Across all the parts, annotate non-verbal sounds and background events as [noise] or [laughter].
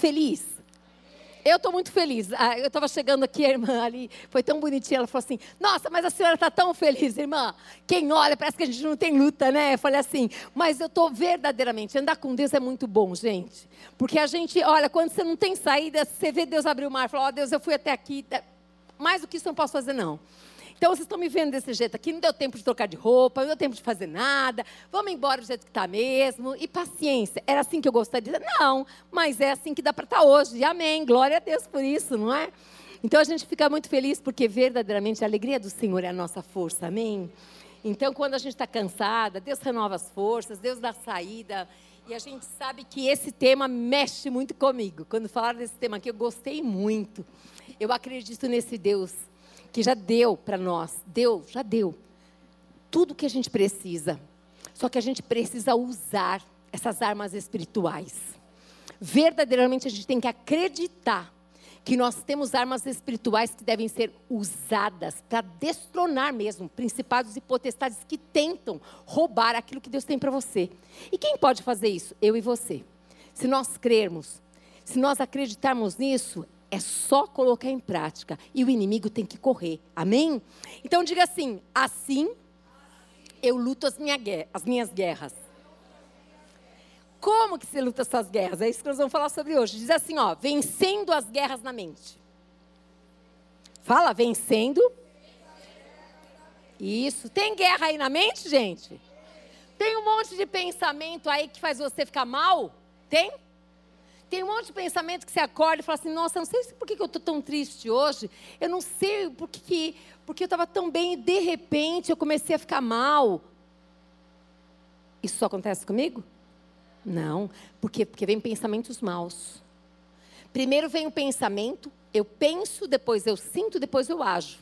feliz? Eu estou muito feliz. Ah, eu estava chegando aqui, a irmã ali foi tão bonitinha. Ela falou assim: Nossa, mas a senhora está tão feliz, irmã. Quem olha, parece que a gente não tem luta, né? Eu falei assim: Mas eu estou verdadeiramente. Andar com Deus é muito bom, gente. Porque a gente, olha, quando você não tem saída, você vê Deus abrir o mar e fala: Ó oh, Deus, eu fui até aqui. Mais do que isso eu não posso fazer, não. Então vocês estão me vendo desse jeito aqui, não deu tempo de trocar de roupa, não deu tempo de fazer nada, vamos embora do jeito que está mesmo. E paciência, era assim que eu gostaria? Não, mas é assim que dá para estar tá hoje. E amém, glória a Deus por isso, não é? Então a gente fica muito feliz porque verdadeiramente a alegria do Senhor é a nossa força, amém? Então quando a gente está cansada, Deus renova as forças, Deus dá saída. E a gente sabe que esse tema mexe muito comigo. Quando falaram desse tema aqui, eu gostei muito. Eu acredito nesse Deus que já deu para nós, deu, já deu, tudo que a gente precisa. Só que a gente precisa usar essas armas espirituais. Verdadeiramente a gente tem que acreditar que nós temos armas espirituais que devem ser usadas para destronar mesmo principados e potestades que tentam roubar aquilo que Deus tem para você. E quem pode fazer isso? Eu e você. Se nós crermos, se nós acreditarmos nisso, é só colocar em prática e o inimigo tem que correr. Amém? Então diga assim: assim eu luto as, minha, as minhas guerras. Como que você luta essas guerras? É isso que nós vamos falar sobre hoje. Diz assim, ó, vencendo as guerras na mente. Fala, vencendo. Isso. Tem guerra aí na mente, gente? Tem um monte de pensamento aí que faz você ficar mal? Tem? Tem um monte de pensamento que você acorda e fala assim: Nossa, não sei por que eu estou tão triste hoje. Eu não sei por que porque eu estava tão bem e de repente eu comecei a ficar mal. Isso só acontece comigo? Não. Por quê? Porque vem pensamentos maus. Primeiro vem o pensamento, eu penso, depois eu sinto, depois eu ajo.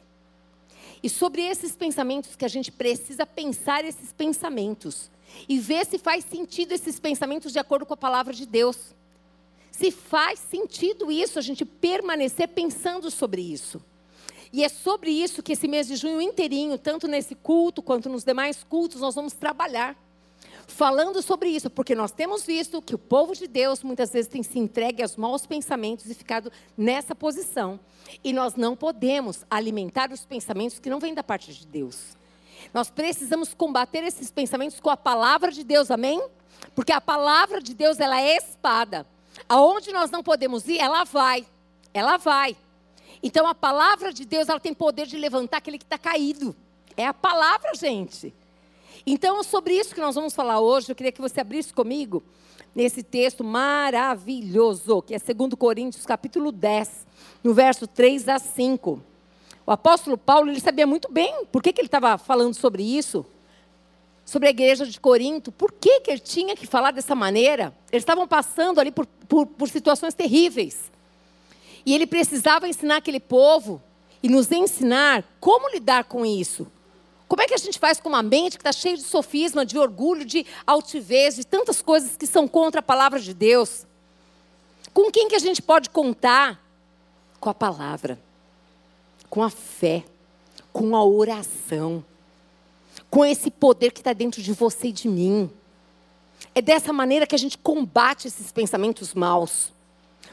E sobre esses pensamentos que a gente precisa pensar esses pensamentos e ver se faz sentido esses pensamentos de acordo com a palavra de Deus se faz sentido isso, a gente permanecer pensando sobre isso. E é sobre isso que esse mês de junho inteirinho, tanto nesse culto quanto nos demais cultos, nós vamos trabalhar. Falando sobre isso, porque nós temos visto que o povo de Deus muitas vezes tem se entregue aos maus pensamentos e ficado nessa posição. E nós não podemos alimentar os pensamentos que não vêm da parte de Deus. Nós precisamos combater esses pensamentos com a palavra de Deus, amém? Porque a palavra de Deus, ela é espada. Aonde nós não podemos ir, ela vai. Ela vai. Então a palavra de Deus, ela tem poder de levantar aquele que está caído. É a palavra, gente. Então, sobre isso que nós vamos falar hoje, eu queria que você abrisse comigo nesse texto maravilhoso, que é 2 Coríntios, capítulo 10, no verso 3 a 5. O apóstolo Paulo, ele sabia muito bem por que, que ele estava falando sobre isso sobre a igreja de Corinto. Por que, que ele tinha que falar dessa maneira? Eles estavam passando ali por, por, por situações terríveis. E ele precisava ensinar aquele povo e nos ensinar como lidar com isso. Como é que a gente faz com uma mente que está cheia de sofisma, de orgulho, de altivez, de tantas coisas que são contra a palavra de Deus? Com quem que a gente pode contar? Com a palavra, com a fé, com a oração com esse poder que está dentro de você e de mim. É dessa maneira que a gente combate esses pensamentos maus.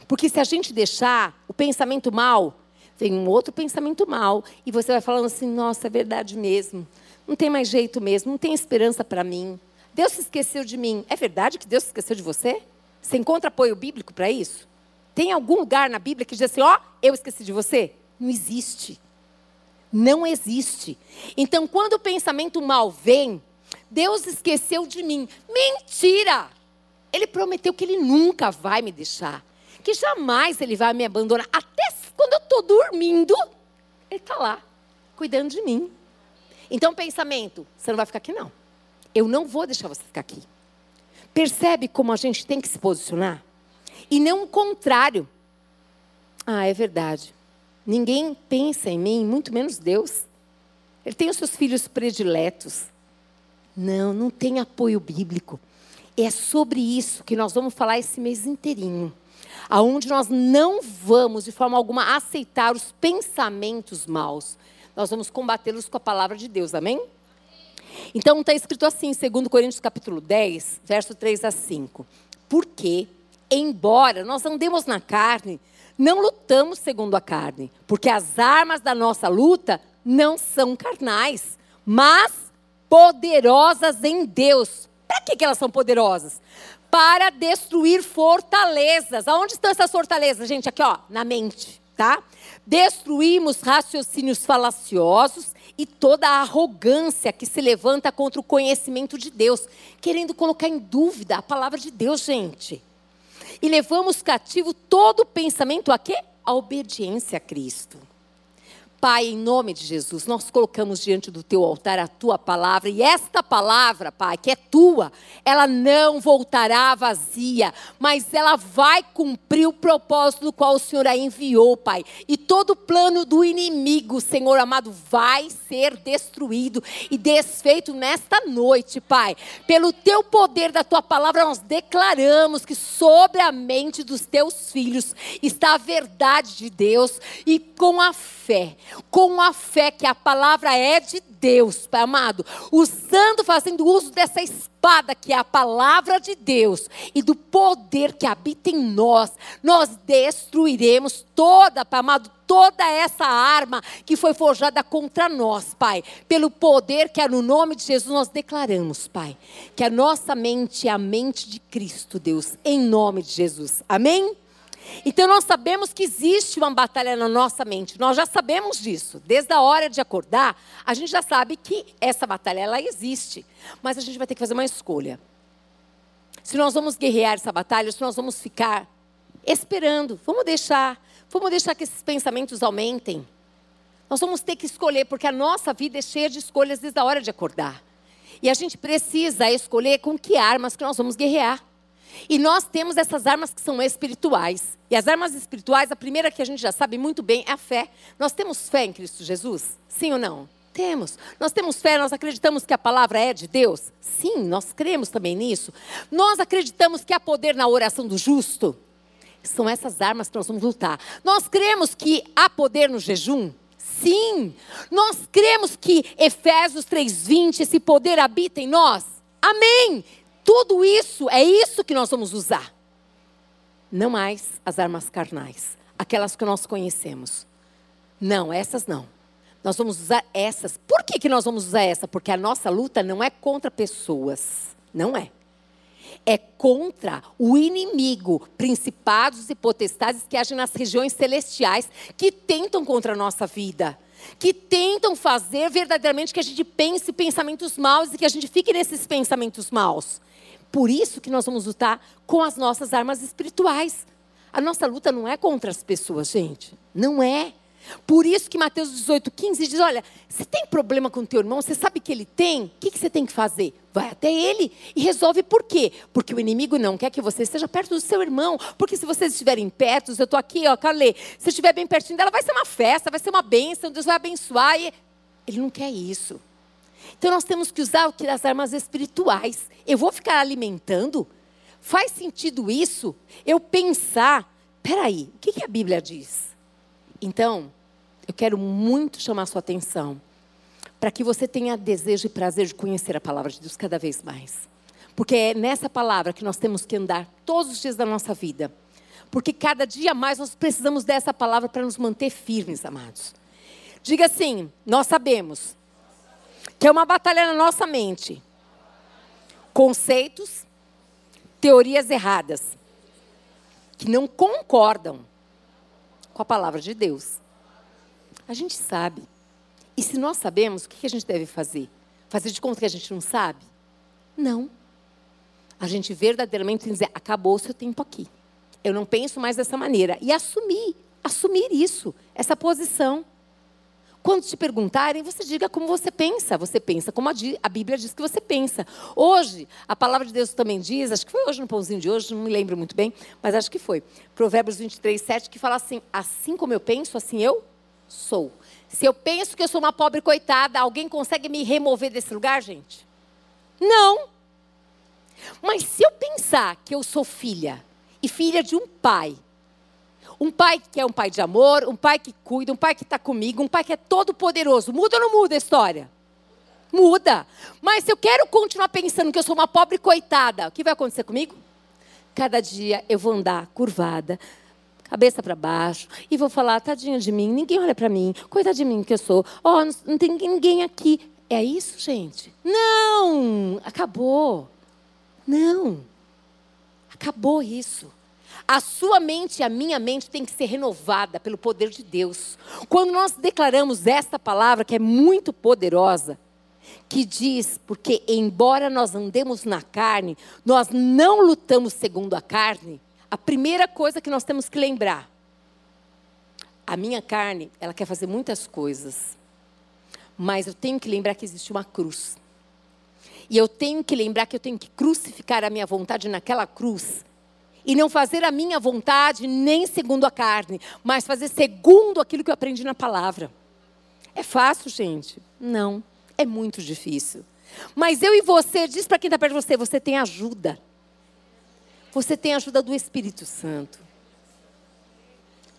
Porque se a gente deixar o pensamento mal, vem um outro pensamento mal, e você vai falando assim: nossa, é verdade mesmo. Não tem mais jeito mesmo, não tem esperança para mim. Deus se esqueceu de mim. É verdade que Deus se esqueceu de você? Você encontra apoio bíblico para isso? Tem algum lugar na Bíblia que diz assim: ó, oh, eu esqueci de você? Não existe não existe. Então, quando o pensamento mal vem, Deus esqueceu de mim. Mentira! Ele prometeu que ele nunca vai me deixar, que jamais ele vai me abandonar. Até quando eu estou dormindo, ele está lá, cuidando de mim. Então, pensamento: você não vai ficar aqui, não. Eu não vou deixar você ficar aqui. Percebe como a gente tem que se posicionar? E não o contrário. Ah, é verdade. Ninguém pensa em mim, muito menos Deus. Ele tem os seus filhos prediletos. Não, não tem apoio bíblico. É sobre isso que nós vamos falar esse mês inteirinho. Aonde nós não vamos, de forma alguma, aceitar os pensamentos maus. Nós vamos combatê-los com a palavra de Deus, amém? Então está escrito assim, 2 Coríntios capítulo 10, verso 3 a 5. Porque embora nós andemos na carne, não lutamos segundo a carne, porque as armas da nossa luta não são carnais, mas poderosas em Deus. Para que, que elas são poderosas? Para destruir fortalezas. Aonde estão essas fortalezas, gente? Aqui, ó, na mente, tá? Destruímos raciocínios falaciosos e toda a arrogância que se levanta contra o conhecimento de Deus, querendo colocar em dúvida a palavra de Deus, gente. E levamos cativo todo pensamento a quê? A obediência a Cristo. Pai, em nome de Jesus, nós colocamos diante do teu altar a tua palavra, e esta palavra, Pai, que é tua, ela não voltará vazia, mas ela vai cumprir o propósito do qual o Senhor a enviou, Pai. E todo plano do inimigo, Senhor amado, vai ser destruído e desfeito nesta noite, Pai. Pelo teu poder da tua palavra, nós declaramos que sobre a mente dos teus filhos está a verdade de Deus, e com a fé com a fé que a palavra é de Deus, Pai amado, usando, fazendo uso dessa espada que é a palavra de Deus e do poder que habita em nós, nós destruiremos toda, Pai amado, toda essa arma que foi forjada contra nós, Pai. Pelo poder que é no nome de Jesus nós declaramos, Pai, que a nossa mente é a mente de Cristo, Deus, em nome de Jesus. Amém? Então nós sabemos que existe uma batalha na nossa mente. Nós já sabemos disso. Desde a hora de acordar, a gente já sabe que essa batalha ela existe. Mas a gente vai ter que fazer uma escolha. Se nós vamos guerrear essa batalha, se nós vamos ficar esperando, vamos deixar, vamos deixar que esses pensamentos aumentem. Nós vamos ter que escolher, porque a nossa vida é cheia de escolhas desde a hora de acordar. E a gente precisa escolher com que armas que nós vamos guerrear. E nós temos essas armas que são espirituais. E as armas espirituais, a primeira que a gente já sabe muito bem é a fé. Nós temos fé em Cristo Jesus? Sim ou não? Temos. Nós temos fé, nós acreditamos que a palavra é de Deus? Sim, nós cremos também nisso. Nós acreditamos que há poder na oração do justo? São essas armas que nós vamos lutar. Nós cremos que há poder no jejum? Sim. Nós cremos que Efésios 3:20 esse poder habita em nós? Amém. Tudo isso, é isso que nós vamos usar. Não mais as armas carnais, aquelas que nós conhecemos. Não, essas não. Nós vamos usar essas. Por que, que nós vamos usar essa? Porque a nossa luta não é contra pessoas. Não é. É contra o inimigo, principados e potestades que agem nas regiões celestiais, que tentam contra a nossa vida que tentam fazer verdadeiramente que a gente pense pensamentos maus e que a gente fique nesses pensamentos maus. Por isso que nós vamos lutar com as nossas armas espirituais. A nossa luta não é contra as pessoas, gente. Não é. Por isso que Mateus 18, 15 diz: olha, se tem problema com teu irmão, você sabe que ele tem, o que, que você tem que fazer? Vai até ele e resolve por quê? Porque o inimigo não quer que você esteja perto do seu irmão. Porque se vocês estiverem perto, eu estou aqui, ó, Carlê, se estiver bem pertinho dela, vai ser uma festa, vai ser uma bênção, Deus vai abençoar. E... Ele não quer isso. Então nós temos que usar o que as armas espirituais. Eu vou ficar alimentando? Faz sentido isso? Eu pensar, peraí, o que, que a Bíblia diz? Então, eu quero muito chamar sua atenção para que você tenha desejo e prazer de conhecer a palavra de Deus cada vez mais. Porque é nessa palavra que nós temos que andar todos os dias da nossa vida. Porque cada dia mais nós precisamos dessa palavra para nos manter firmes, amados. Diga assim: nós sabemos que é uma batalha na nossa mente. Conceitos, teorias erradas, que não concordam com a palavra de Deus. A gente sabe. E se nós sabemos, o que a gente deve fazer? Fazer de conta que a gente não sabe? Não. A gente verdadeiramente tem que dizer: acabou o seu tempo aqui. Eu não penso mais dessa maneira. E assumir, assumir isso, essa posição. Quando te perguntarem, você diga como você pensa. Você pensa como a, Bíblia diz que você pensa. Hoje, a palavra de Deus também diz, acho que foi hoje no pãozinho de hoje, não me lembro muito bem, mas acho que foi. Provérbios 23, 7, que fala assim: Assim como eu penso, assim eu sou. Se eu penso que eu sou uma pobre coitada, alguém consegue me remover desse lugar, gente? Não. Mas se eu pensar que eu sou filha, e filha de um pai, um pai que é um pai de amor, um pai que cuida, um pai que está comigo, um pai que é todo poderoso. Muda ou não muda a história? Muda. Mas se eu quero continuar pensando que eu sou uma pobre coitada, o que vai acontecer comigo? Cada dia eu vou andar curvada, cabeça para baixo, e vou falar, tadinha de mim, ninguém olha para mim, coitado de mim que eu sou. Oh, não tem ninguém aqui. É isso, gente? Não! Acabou. Não. Acabou isso. A sua mente e a minha mente tem que ser renovada pelo poder de Deus. Quando nós declaramos esta palavra, que é muito poderosa, que diz, porque embora nós andemos na carne, nós não lutamos segundo a carne, a primeira coisa que nós temos que lembrar, a minha carne, ela quer fazer muitas coisas, mas eu tenho que lembrar que existe uma cruz. E eu tenho que lembrar que eu tenho que crucificar a minha vontade naquela cruz e não fazer a minha vontade nem segundo a carne, mas fazer segundo aquilo que eu aprendi na palavra. É fácil, gente? Não, é muito difícil. Mas eu e você, diz para quem está perto de você, você tem ajuda. Você tem ajuda do Espírito Santo.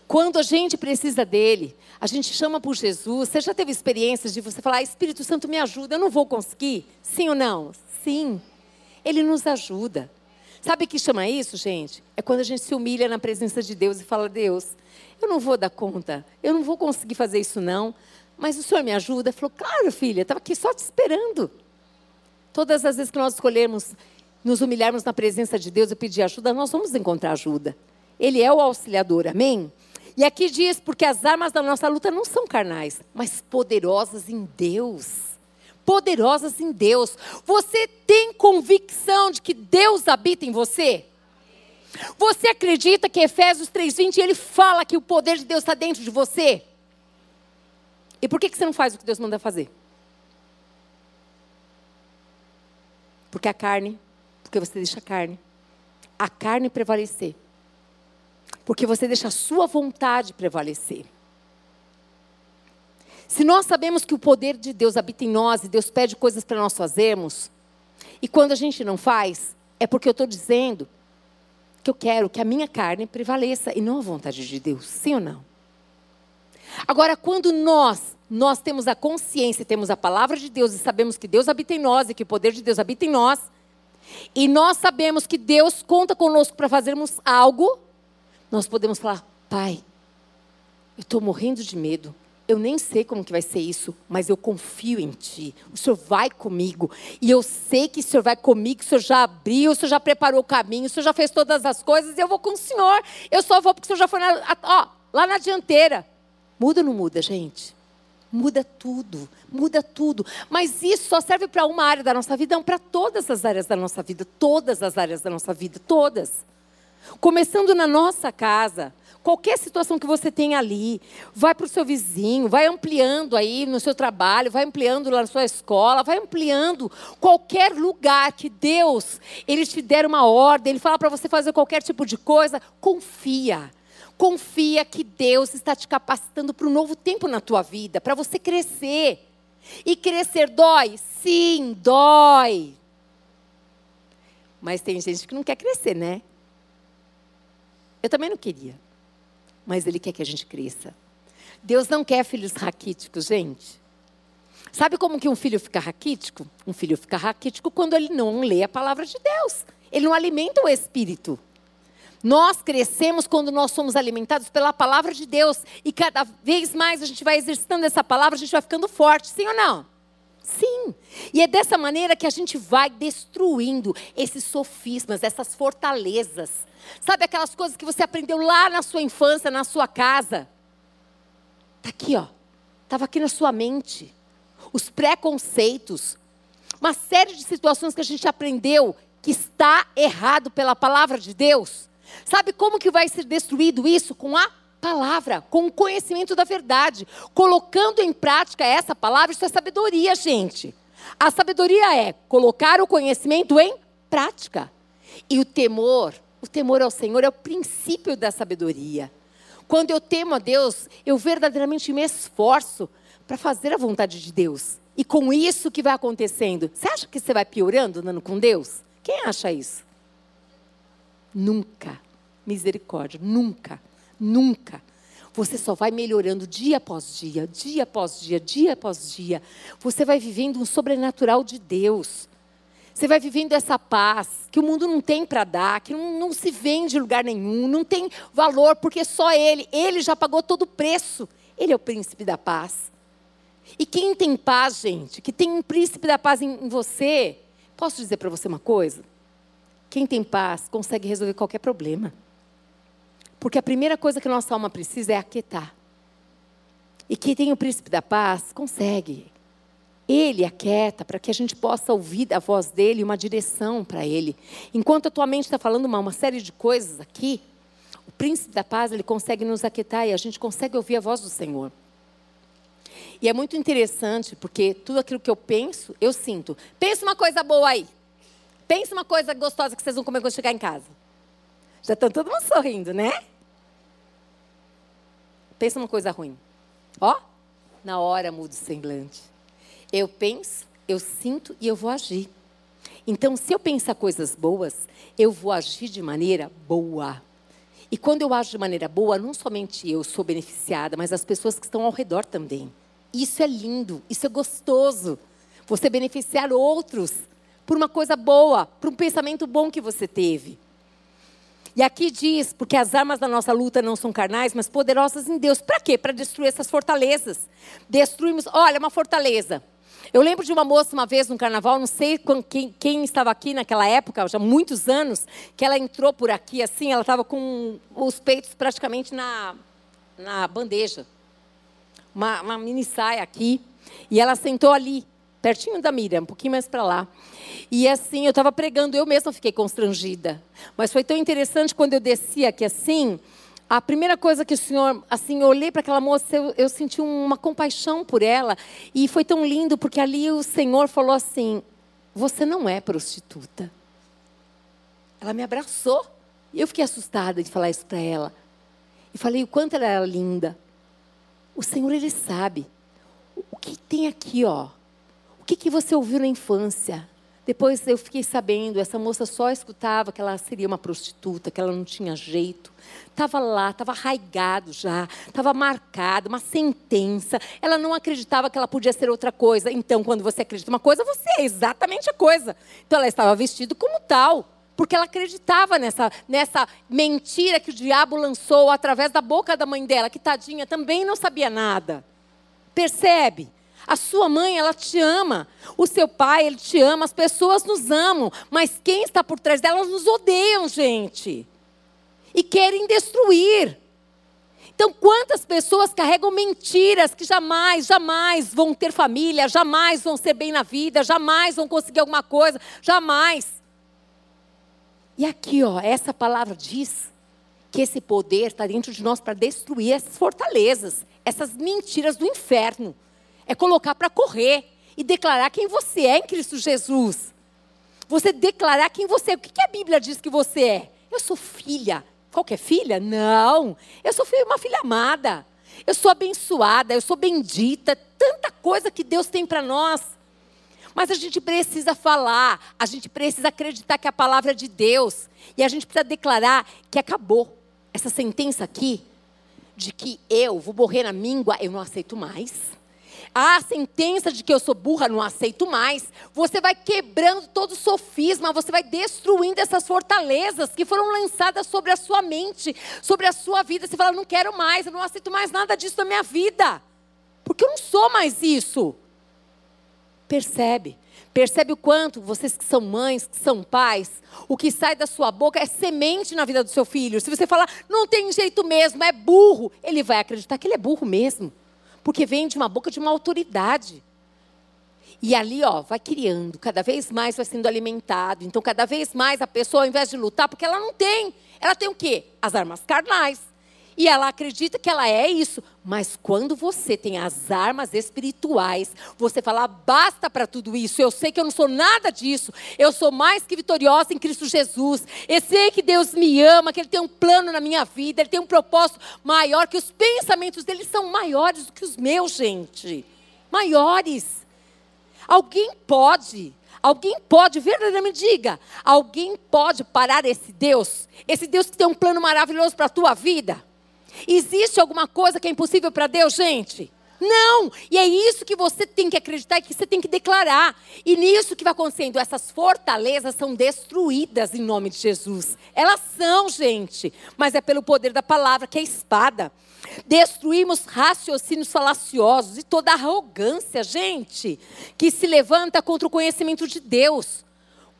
Quando a gente precisa dele, a gente chama por Jesus. Você já teve experiências de você falar, Espírito Santo me ajuda, eu não vou conseguir? Sim ou não? Sim. Ele nos ajuda. Sabe o que chama isso, gente? É quando a gente se humilha na presença de Deus e fala: Deus, eu não vou dar conta, eu não vou conseguir fazer isso não, mas o Senhor me ajuda? Ele falou: Claro, filha, estava aqui só te esperando. Todas as vezes que nós escolhermos nos humilharmos na presença de Deus e pedir ajuda, nós vamos encontrar ajuda. Ele é o auxiliador, amém? E aqui diz: porque as armas da nossa luta não são carnais, mas poderosas em Deus poderosas em Deus. Você tem convicção de que Deus habita em você? Você acredita que Efésios 3,20 ele fala que o poder de Deus está dentro de você? E por que, que você não faz o que Deus manda fazer? Porque a carne, porque você deixa a carne, a carne prevalecer. Porque você deixa a sua vontade prevalecer. Se nós sabemos que o poder de Deus habita em nós e Deus pede coisas para nós fazermos, e quando a gente não faz, é porque eu estou dizendo que eu quero que a minha carne prevaleça e não a vontade de Deus, sim ou não? Agora, quando nós, nós temos a consciência, temos a palavra de Deus e sabemos que Deus habita em nós e que o poder de Deus habita em nós, e nós sabemos que Deus conta conosco para fazermos algo, nós podemos falar: Pai, eu estou morrendo de medo, eu nem sei como que vai ser isso, mas eu confio em Ti. O Senhor vai comigo. E eu sei que o Senhor vai comigo, o Senhor já abriu, o Senhor já preparou o caminho, o Senhor já fez todas as coisas, e eu vou com o Senhor. Eu só vou porque o Senhor já foi na, ó, lá na dianteira. Muda ou não muda, gente? Muda tudo, muda tudo. Mas isso só serve para uma área da nossa vida, não para todas as áreas da nossa vida. Todas as áreas da nossa vida, todas. Começando na nossa casa qualquer situação que você tem ali, vai para o seu vizinho, vai ampliando aí no seu trabalho, vai ampliando lá na sua escola, vai ampliando qualquer lugar que Deus, Ele te der uma ordem, Ele fala para você fazer qualquer tipo de coisa, confia. Confia que Deus está te capacitando para um novo tempo na tua vida, para você crescer. E crescer dói? Sim, dói. Mas tem gente que não quer crescer, né? Eu também não queria mas Ele quer que a gente cresça. Deus não quer filhos raquíticos, gente. Sabe como que um filho fica raquítico? Um filho fica raquítico quando ele não lê a palavra de Deus. Ele não alimenta o espírito. Nós crescemos quando nós somos alimentados pela palavra de Deus. E cada vez mais a gente vai exercitando essa palavra, a gente vai ficando forte, sim ou não? Sim. E é dessa maneira que a gente vai destruindo esses sofismas, essas fortalezas. Sabe aquelas coisas que você aprendeu lá na sua infância, na sua casa? Está aqui, ó. Estava aqui na sua mente. Os preconceitos. Uma série de situações que a gente aprendeu que está errado pela palavra de Deus. Sabe como que vai ser destruído isso? Com a palavra, com o conhecimento da verdade, colocando em prática essa palavra, isso é sabedoria, gente. A sabedoria é colocar o conhecimento em prática. E o temor, o temor ao Senhor é o princípio da sabedoria. Quando eu temo a Deus, eu verdadeiramente me esforço para fazer a vontade de Deus. E com isso que vai acontecendo, você acha que você vai piorando andando com Deus? Quem acha isso? Nunca. Misericórdia, nunca. Nunca. Você só vai melhorando dia após dia, dia após dia, dia após dia. Você vai vivendo um sobrenatural de Deus. Você vai vivendo essa paz que o mundo não tem para dar, que não, não se vende em lugar nenhum, não tem valor, porque só Ele, Ele já pagou todo o preço. Ele é o príncipe da paz. E quem tem paz, gente, que tem um príncipe da paz em, em você, posso dizer para você uma coisa? Quem tem paz consegue resolver qualquer problema. Porque a primeira coisa que nossa alma precisa é aquietar. E quem tem o príncipe da paz consegue. Ele aquieta para que a gente possa ouvir a voz dele, uma direção para ele. Enquanto a tua mente está falando uma, uma série de coisas aqui, o príncipe da paz ele consegue nos aquietar e a gente consegue ouvir a voz do Senhor. E é muito interessante porque tudo aquilo que eu penso, eu sinto. Pensa uma coisa boa aí. Pensa uma coisa gostosa que vocês vão comer quando chegar em casa. Já estão todo mundo sorrindo, né? Pensa uma coisa ruim. Ó, na hora muda o semblante. Eu penso, eu sinto e eu vou agir. Então, se eu pensar coisas boas, eu vou agir de maneira boa. E quando eu ajo de maneira boa, não somente eu sou beneficiada, mas as pessoas que estão ao redor também. Isso é lindo, isso é gostoso. Você beneficiar outros por uma coisa boa, por um pensamento bom que você teve. E aqui diz, porque as armas da nossa luta não são carnais, mas poderosas em Deus. Para quê? Para destruir essas fortalezas. Destruímos, olha, uma fortaleza. Eu lembro de uma moça uma vez no carnaval, não sei quem, quem, estava aqui naquela época, já muitos anos, que ela entrou por aqui assim, ela estava com os peitos praticamente na, na bandeja. Uma, uma mini saia aqui. E ela sentou ali, pertinho da Miriam, um pouquinho mais para lá. E assim, eu estava pregando, eu mesma fiquei constrangida. Mas foi tão interessante quando eu desci aqui assim, a primeira coisa que o Senhor, assim, eu olhei para aquela moça, eu, eu senti uma compaixão por ela. E foi tão lindo, porque ali o Senhor falou assim: Você não é prostituta. Ela me abraçou. E eu fiquei assustada de falar isso para ela. E falei o quanto ela era linda. O Senhor, Ele sabe. O que tem aqui, ó? Que, que você ouviu na infância? Depois eu fiquei sabendo, essa moça só escutava que ela seria uma prostituta, que ela não tinha jeito. Estava lá, estava arraigado já, estava marcado, uma sentença. Ela não acreditava que ela podia ser outra coisa. Então, quando você acredita uma coisa, você é exatamente a coisa. Então, ela estava vestida como tal, porque ela acreditava nessa, nessa mentira que o diabo lançou através da boca da mãe dela, que tadinha também não sabia nada. Percebe? A sua mãe, ela te ama. O seu pai, ele te ama. As pessoas nos amam. Mas quem está por trás delas nos odeiam, gente. E querem destruir. Então, quantas pessoas carregam mentiras que jamais, jamais vão ter família, jamais vão ser bem na vida, jamais vão conseguir alguma coisa, jamais. E aqui, ó, essa palavra diz que esse poder está dentro de nós para destruir essas fortalezas, essas mentiras do inferno é colocar para correr e declarar quem você é em Cristo Jesus. Você declarar quem você é. O que a Bíblia diz que você é? Eu sou filha. Qualquer filha? Não. Eu sou uma filha amada. Eu sou abençoada, eu sou bendita. Tanta coisa que Deus tem para nós. Mas a gente precisa falar, a gente precisa acreditar que a palavra é de Deus. E a gente precisa declarar que acabou. Essa sentença aqui, de que eu vou morrer na míngua, eu não aceito mais a sentença de que eu sou burra, não aceito mais. Você vai quebrando todo o sofisma, você vai destruindo essas fortalezas que foram lançadas sobre a sua mente, sobre a sua vida. Você fala, não quero mais, eu não aceito mais nada disso na minha vida. Porque eu não sou mais isso. Percebe? Percebe o quanto vocês que são mães, que são pais, o que sai da sua boca é semente na vida do seu filho. Se você falar, não tem jeito mesmo, é burro, ele vai acreditar que ele é burro mesmo porque vem de uma boca de uma autoridade. E ali, ó, vai criando, cada vez mais vai sendo alimentado. Então, cada vez mais a pessoa, ao invés de lutar, porque ela não tem, ela tem o quê? As armas carnais. E ela acredita que ela é isso. Mas quando você tem as armas espirituais, você fala: basta para tudo isso. Eu sei que eu não sou nada disso. Eu sou mais que vitoriosa em Cristo Jesus. Eu sei que Deus me ama, que Ele tem um plano na minha vida, Ele tem um propósito maior, que os pensamentos dele são maiores do que os meus, gente. Maiores. Alguém pode Alguém pode, verdadeiramente diga, alguém pode parar esse Deus? Esse Deus que tem um plano maravilhoso para a tua vida? Existe alguma coisa que é impossível para Deus, gente? Não! E é isso que você tem que acreditar e que você tem que declarar. E nisso que vai acontecendo, essas fortalezas são destruídas em nome de Jesus. Elas são, gente, mas é pelo poder da palavra, que é espada. Destruímos raciocínios falaciosos e toda arrogância, gente, que se levanta contra o conhecimento de Deus.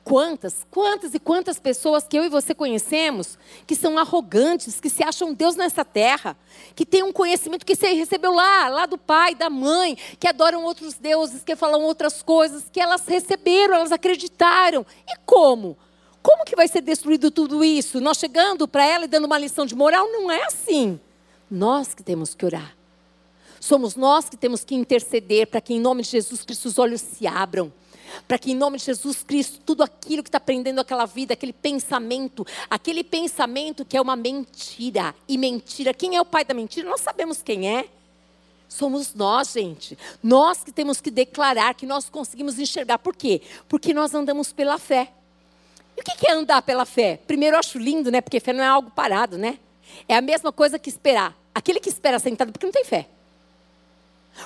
Quantas, quantas e quantas pessoas que eu e você conhecemos que são arrogantes, que se acham Deus nessa terra, que têm um conhecimento que você recebeu lá, lá do pai, da mãe, que adoram outros deuses, que falam outras coisas, que elas receberam, elas acreditaram. E como? Como que vai ser destruído tudo isso? Nós chegando para ela e dando uma lição de moral? Não é assim. Nós que temos que orar. Somos nós que temos que interceder para que, em nome de Jesus Cristo, os olhos se abram para que em nome de Jesus Cristo, tudo aquilo que está prendendo aquela vida, aquele pensamento, aquele pensamento que é uma mentira, e mentira, quem é o pai da mentira? Nós sabemos quem é. Somos nós, gente. Nós que temos que declarar que nós conseguimos enxergar. Por quê? Porque nós andamos pela fé. E o que é andar pela fé? Primeiro, eu acho lindo, né? Porque fé não é algo parado, né? É a mesma coisa que esperar. Aquele que espera sentado, porque não tem fé.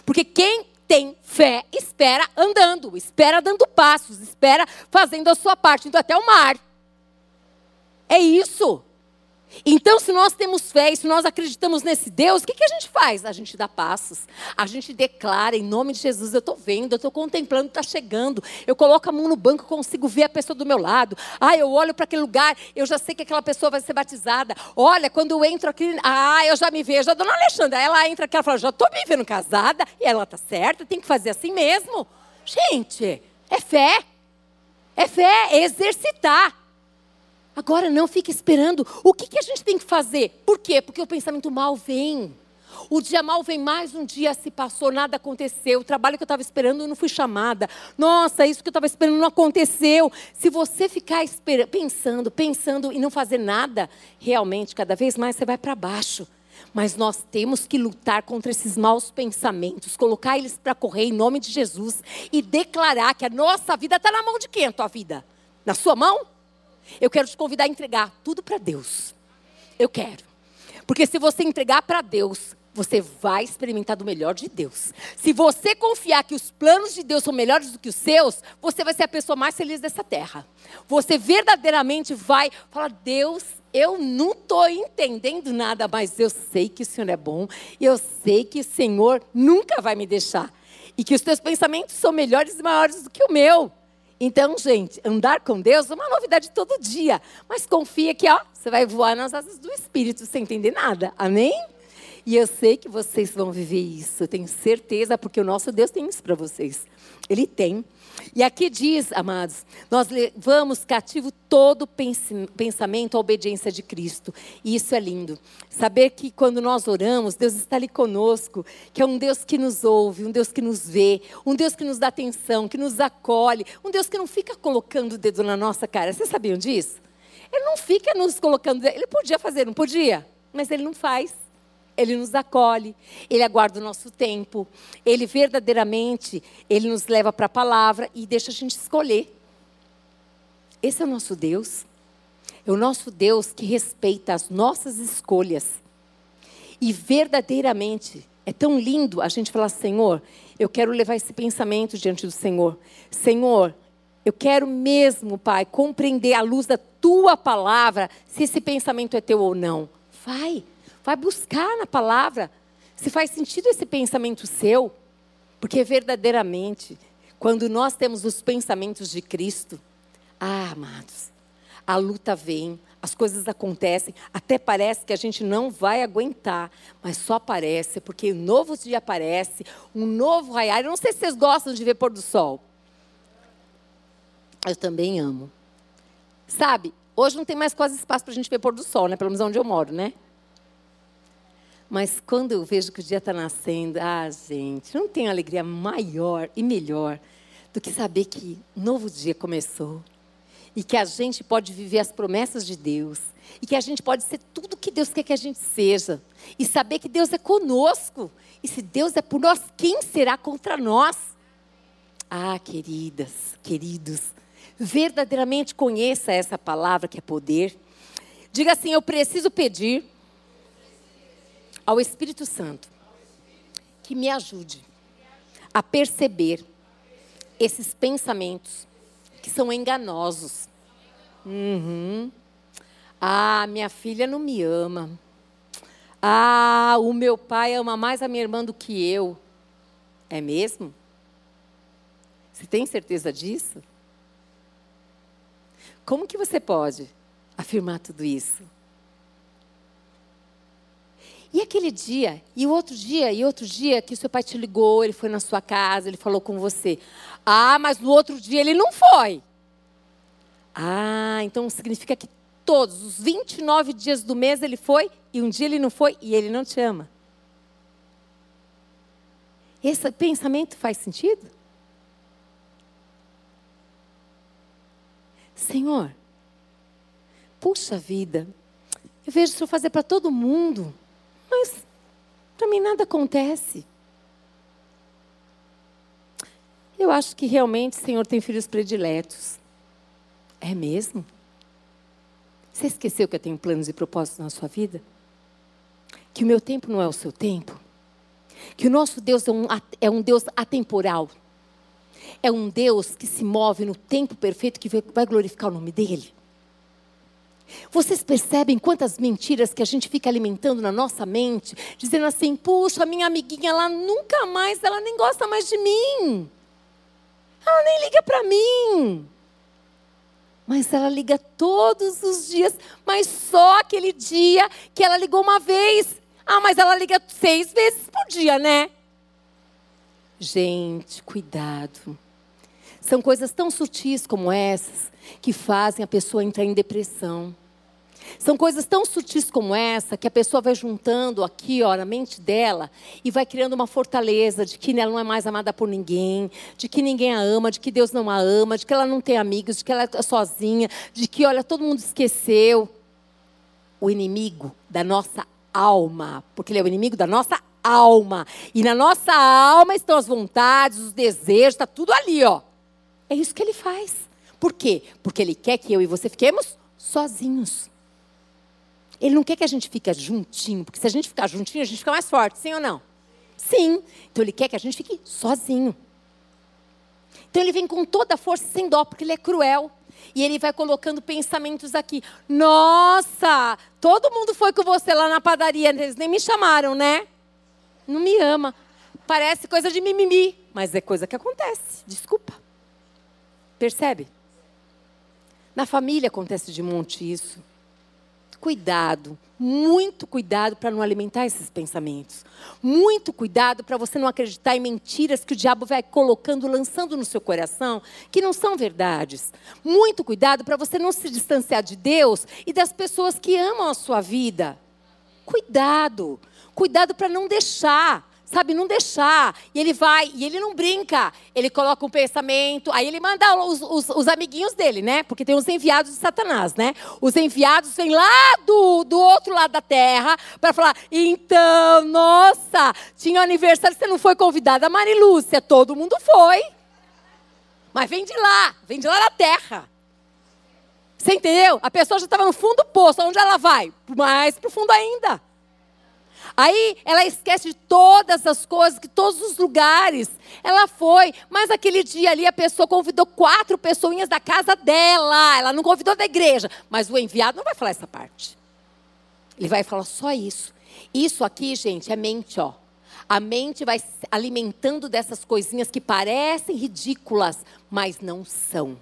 Porque quem tem fé, espera andando, espera dando passos, espera fazendo a sua parte, indo até o mar. É isso. Então, se nós temos fé e se nós acreditamos nesse Deus, o que, que a gente faz? A gente dá passos. A gente declara em nome de Jesus: eu estou vendo, eu estou contemplando, está chegando. Eu coloco a mão no banco, consigo ver a pessoa do meu lado. Ah, eu olho para aquele lugar, eu já sei que aquela pessoa vai ser batizada. Olha, quando eu entro aqui, ah, eu já me vejo. A dona Alexandra, ela entra aqui, ela fala: já estou me vendo casada. E ela está certa, tem que fazer assim mesmo. Gente, é fé. É fé, é exercitar. Agora não fique esperando. O que, que a gente tem que fazer? Por quê? Porque o pensamento mal vem. O dia mal vem, mais um dia se passou, nada aconteceu. O trabalho que eu estava esperando, eu não fui chamada. Nossa, isso que eu estava esperando não aconteceu. Se você ficar pensando, pensando e não fazer nada, realmente, cada vez mais você vai para baixo. Mas nós temos que lutar contra esses maus pensamentos, colocar eles para correr em nome de Jesus e declarar que a nossa vida está na mão de quem a tua vida? Na sua mão? Eu quero te convidar a entregar tudo para Deus. Eu quero. Porque se você entregar para Deus, você vai experimentar do melhor de Deus. Se você confiar que os planos de Deus são melhores do que os seus, você vai ser a pessoa mais feliz dessa terra. Você verdadeiramente vai falar: Deus, eu não estou entendendo nada, mas eu sei que o Senhor é bom. Eu sei que o Senhor nunca vai me deixar. E que os teus pensamentos são melhores e maiores do que o meu. Então, gente, andar com Deus é uma novidade todo dia. Mas confia que, ó, você vai voar nas asas do Espírito sem entender nada. Amém? E eu sei que vocês vão viver isso. Eu tenho certeza, porque o nosso Deus tem isso para vocês. Ele tem. E aqui diz, amados, nós levamos cativo todo pensamento à obediência de Cristo. E isso é lindo. Saber que quando nós oramos, Deus está ali conosco, que é um Deus que nos ouve, um Deus que nos vê, um Deus que nos dá atenção, que nos acolhe, um Deus que não fica colocando o dedo na nossa cara. Vocês sabiam disso? Ele não fica nos colocando, ele podia fazer, não podia, mas ele não faz. Ele nos acolhe, Ele aguarda o nosso tempo, Ele verdadeiramente, Ele nos leva para a palavra e deixa a gente escolher. Esse é o nosso Deus. É o nosso Deus que respeita as nossas escolhas. E verdadeiramente, é tão lindo a gente falar, Senhor, eu quero levar esse pensamento diante do Senhor. Senhor, eu quero mesmo, Pai, compreender à luz da tua palavra se esse pensamento é teu ou não. Vai, Vai buscar na palavra se faz sentido esse pensamento seu. Porque verdadeiramente, quando nós temos os pensamentos de Cristo, ah, amados, a luta vem, as coisas acontecem, até parece que a gente não vai aguentar, mas só aparece porque um novo dia aparece, um novo raiar. Eu não sei se vocês gostam de ver pôr do sol. Eu também amo. Sabe, hoje não tem mais quase espaço para a gente ver pôr do sol, né? Pelo menos onde eu moro, né? Mas quando eu vejo que o dia está nascendo, ah, gente, não tem alegria maior e melhor do que saber que novo dia começou. E que a gente pode viver as promessas de Deus. E que a gente pode ser tudo que Deus quer que a gente seja. E saber que Deus é conosco. E se Deus é por nós, quem será contra nós? Ah, queridas, queridos, verdadeiramente conheça essa palavra que é poder. Diga assim: eu preciso pedir ao Espírito Santo que me ajude a perceber esses pensamentos que são enganosos. Uhum. Ah, minha filha não me ama. Ah, o meu pai ama mais a minha irmã do que eu. É mesmo? Você tem certeza disso? Como que você pode afirmar tudo isso? E aquele dia, e o outro dia, e outro dia que seu pai te ligou, ele foi na sua casa, ele falou com você. Ah, mas no outro dia ele não foi. Ah, então significa que todos os 29 dias do mês ele foi e um dia ele não foi e ele não te ama. Esse pensamento faz sentido? Senhor, puxa vida, eu vejo o Senhor fazer para todo mundo. Mas para mim nada acontece. Eu acho que realmente o Senhor tem filhos prediletos. É mesmo? Você esqueceu que eu tenho planos e propósitos na sua vida? Que o meu tempo não é o seu tempo? Que o nosso Deus é um, é um Deus atemporal? É um Deus que se move no tempo perfeito que vai glorificar o nome dEle? Vocês percebem quantas mentiras que a gente fica alimentando na nossa mente, dizendo assim: puxa, minha amiguinha lá nunca mais, ela nem gosta mais de mim. Ela nem liga para mim. Mas ela liga todos os dias, mas só aquele dia que ela ligou uma vez. Ah, mas ela liga seis vezes por dia, né? Gente, cuidado. São coisas tão sutis como essas que fazem a pessoa entrar em depressão. São coisas tão sutis como essa que a pessoa vai juntando aqui, ó, na mente dela e vai criando uma fortaleza de que ela não é mais amada por ninguém, de que ninguém a ama, de que Deus não a ama, de que ela não tem amigos, de que ela é sozinha, de que, olha, todo mundo esqueceu. O inimigo da nossa alma, porque ele é o inimigo da nossa alma. E na nossa alma estão as vontades, os desejos, está tudo ali, ó. É isso que ele faz. Por quê? Porque ele quer que eu e você fiquemos sozinhos. Ele não quer que a gente fique juntinho, porque se a gente ficar juntinho, a gente fica mais forte, sim ou não? Sim. Então ele quer que a gente fique sozinho. Então ele vem com toda a força, sem dó, porque ele é cruel. E ele vai colocando pensamentos aqui. Nossa, todo mundo foi com você lá na padaria, eles nem me chamaram, né? Não me ama. Parece coisa de mimimi, mas é coisa que acontece. Desculpa. Percebe? Na família acontece de monte isso cuidado, muito cuidado para não alimentar esses pensamentos. Muito cuidado para você não acreditar em mentiras que o diabo vai colocando, lançando no seu coração, que não são verdades. Muito cuidado para você não se distanciar de Deus e das pessoas que amam a sua vida. Cuidado, cuidado para não deixar sabe, não deixar. E ele vai, e ele não brinca. Ele coloca um pensamento, aí ele manda os, os, os, amiguinhos dele, né? Porque tem os enviados de Satanás, né? Os enviados vêm lá do, do outro lado da terra para falar: então, nossa, tinha aniversário, você não foi convidada, Marilúcia, todo mundo foi. Mas vem de lá, vem de lá da terra. Você entendeu? A pessoa já estava no fundo do poço, onde ela vai? Mais para o fundo ainda. Aí ela esquece de todas as coisas, que todos os lugares ela foi. Mas aquele dia ali a pessoa convidou quatro pessoinhas da casa dela. Ela não convidou da igreja. Mas o enviado não vai falar essa parte. Ele vai falar só isso. Isso aqui, gente, é mente, ó. A mente vai alimentando dessas coisinhas que parecem ridículas, mas não são.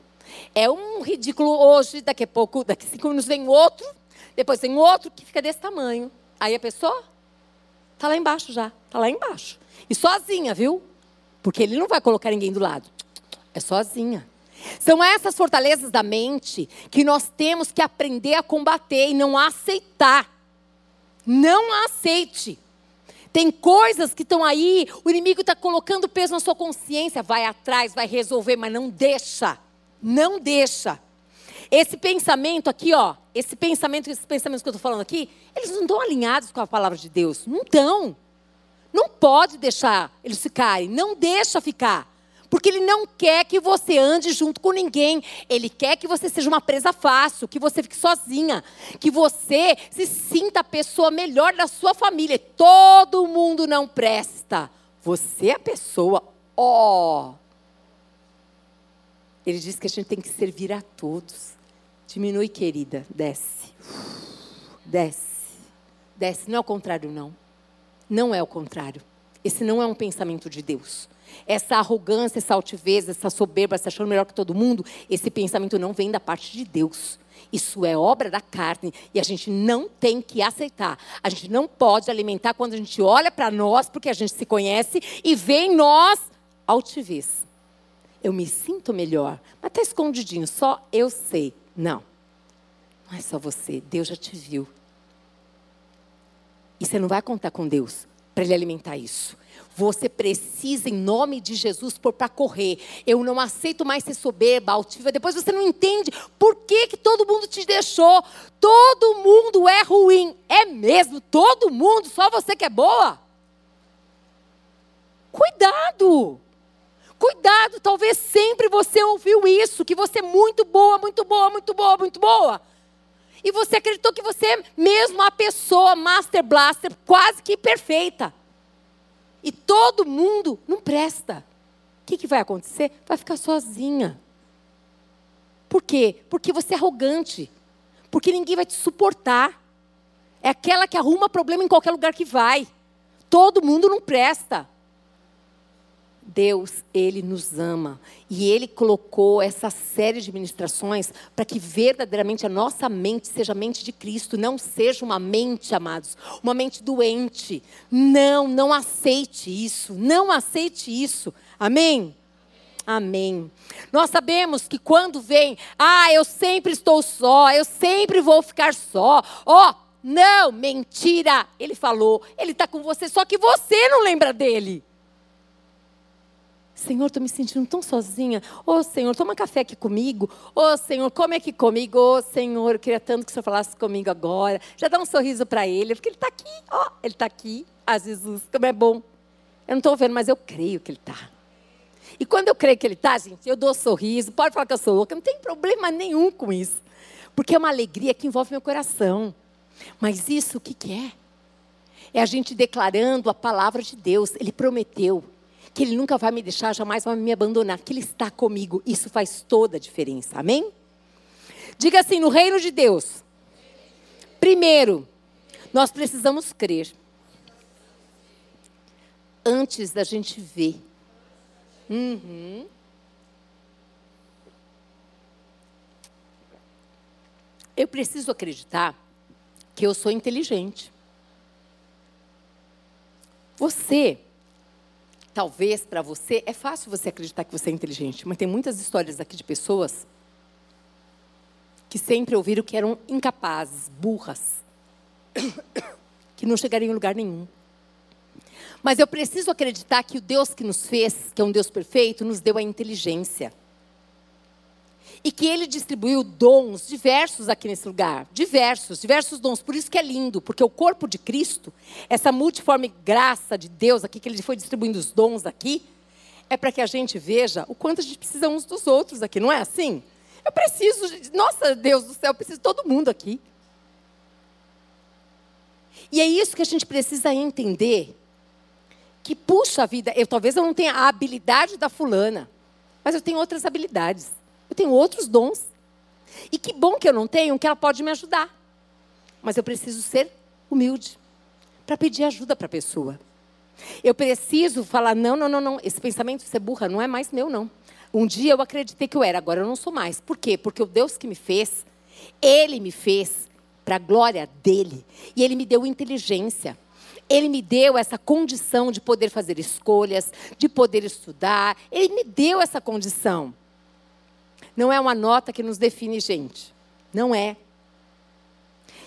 É um ridículo hoje, daqui a pouco, daqui a cinco minutos vem outro, depois vem outro que fica desse tamanho. Aí a pessoa Está lá embaixo já. Está lá embaixo. E sozinha, viu? Porque ele não vai colocar ninguém do lado. É sozinha. São essas fortalezas da mente que nós temos que aprender a combater e não aceitar. Não aceite. Tem coisas que estão aí, o inimigo está colocando peso na sua consciência. Vai atrás, vai resolver, mas não deixa. Não deixa. Esse pensamento aqui, ó, esse pensamento, esses pensamentos que eu estou falando aqui, eles não estão alinhados com a palavra de Deus. Não estão. Não pode deixar eles ficarem. Não deixa ficar. Porque ele não quer que você ande junto com ninguém. Ele quer que você seja uma presa fácil, que você fique sozinha, que você se sinta a pessoa melhor da sua família. Todo mundo não presta. Você é a pessoa, ó. Ele diz que a gente tem que servir a todos. Diminui, querida, desce. Desce. Desce. Não é o contrário, não. Não é o contrário. Esse não é um pensamento de Deus. Essa arrogância, essa altivez, essa soberba, se achando melhor que todo mundo, esse pensamento não vem da parte de Deus. Isso é obra da carne e a gente não tem que aceitar. A gente não pode alimentar quando a gente olha para nós, porque a gente se conhece e vê em nós altivez. Eu me sinto melhor, mas está escondidinho, só eu sei. Não, não é só você, Deus já te viu. E você não vai contar com Deus para Ele alimentar isso. Você precisa, em nome de Jesus, pôr para correr. Eu não aceito mais ser soberba, altiva. Depois você não entende por que, que todo mundo te deixou. Todo mundo é ruim. É mesmo, todo mundo, só você que é boa. Cuidado! Cuidado, talvez sempre você ouviu isso, que você é muito boa, muito boa, muito boa, muito boa. E você acreditou que você é mesmo a pessoa Master Blaster, quase que perfeita e todo mundo não presta. O que, que vai acontecer? Vai ficar sozinha. Por quê? Porque você é arrogante. Porque ninguém vai te suportar. É aquela que arruma problema em qualquer lugar que vai. Todo mundo não presta. Deus, Ele nos ama. E Ele colocou essa série de ministrações para que verdadeiramente a nossa mente seja a mente de Cristo, não seja uma mente, amados, uma mente doente. Não, não aceite isso. Não aceite isso. Amém? Amém. Nós sabemos que quando vem, ah, eu sempre estou só, eu sempre vou ficar só. Ó, oh, não, mentira. Ele falou, ele está com você, só que você não lembra dele. Senhor, estou me sentindo tão sozinha. Ô oh, Senhor, toma café aqui comigo. Ô oh, Senhor, come aqui comigo. Ô oh, Senhor, eu queria tanto que o Senhor falasse comigo agora. Já dá um sorriso para ele, porque ele está aqui. Ó, ele está aqui. Ah, Jesus, como é bom. Eu não estou vendo, mas eu creio que ele está. E quando eu creio que ele está, gente, eu dou sorriso. Pode falar que eu sou louca, não tem problema nenhum com isso. Porque é uma alegria que envolve meu coração. Mas isso o que, que é? É a gente declarando a palavra de Deus. Ele prometeu que Ele nunca vai me deixar, jamais vai me abandonar, que Ele está comigo. Isso faz toda a diferença. Amém? Diga assim: no reino de Deus, primeiro, nós precisamos crer. Antes da gente ver. Uhum. Eu preciso acreditar que eu sou inteligente. Você talvez para você é fácil você acreditar que você é inteligente, mas tem muitas histórias aqui de pessoas que sempre ouviram que eram incapazes, burras, [coughs] que não chegariam em lugar nenhum. Mas eu preciso acreditar que o Deus que nos fez, que é um Deus perfeito, nos deu a inteligência e que ele distribuiu dons diversos aqui nesse lugar. Diversos, diversos dons. Por isso que é lindo, porque o corpo de Cristo, essa multiforme graça de Deus aqui, que ele foi distribuindo os dons aqui, é para que a gente veja o quanto a gente precisa uns dos outros aqui, não é assim? Eu preciso, nossa Deus do céu, eu preciso de todo mundo aqui. E é isso que a gente precisa entender. Que puxa a vida, eu talvez eu não tenha a habilidade da fulana, mas eu tenho outras habilidades. Eu tenho outros dons. E que bom que eu não tenho, que ela pode me ajudar. Mas eu preciso ser humilde para pedir ajuda para a pessoa. Eu preciso falar: não, não, não, não, esse pensamento de ser burra não é mais meu, não. Um dia eu acreditei que eu era, agora eu não sou mais. Por quê? Porque o Deus que me fez, Ele me fez para a glória dele. E Ele me deu inteligência. Ele me deu essa condição de poder fazer escolhas, de poder estudar. Ele me deu essa condição. Não é uma nota que nos define gente. Não é.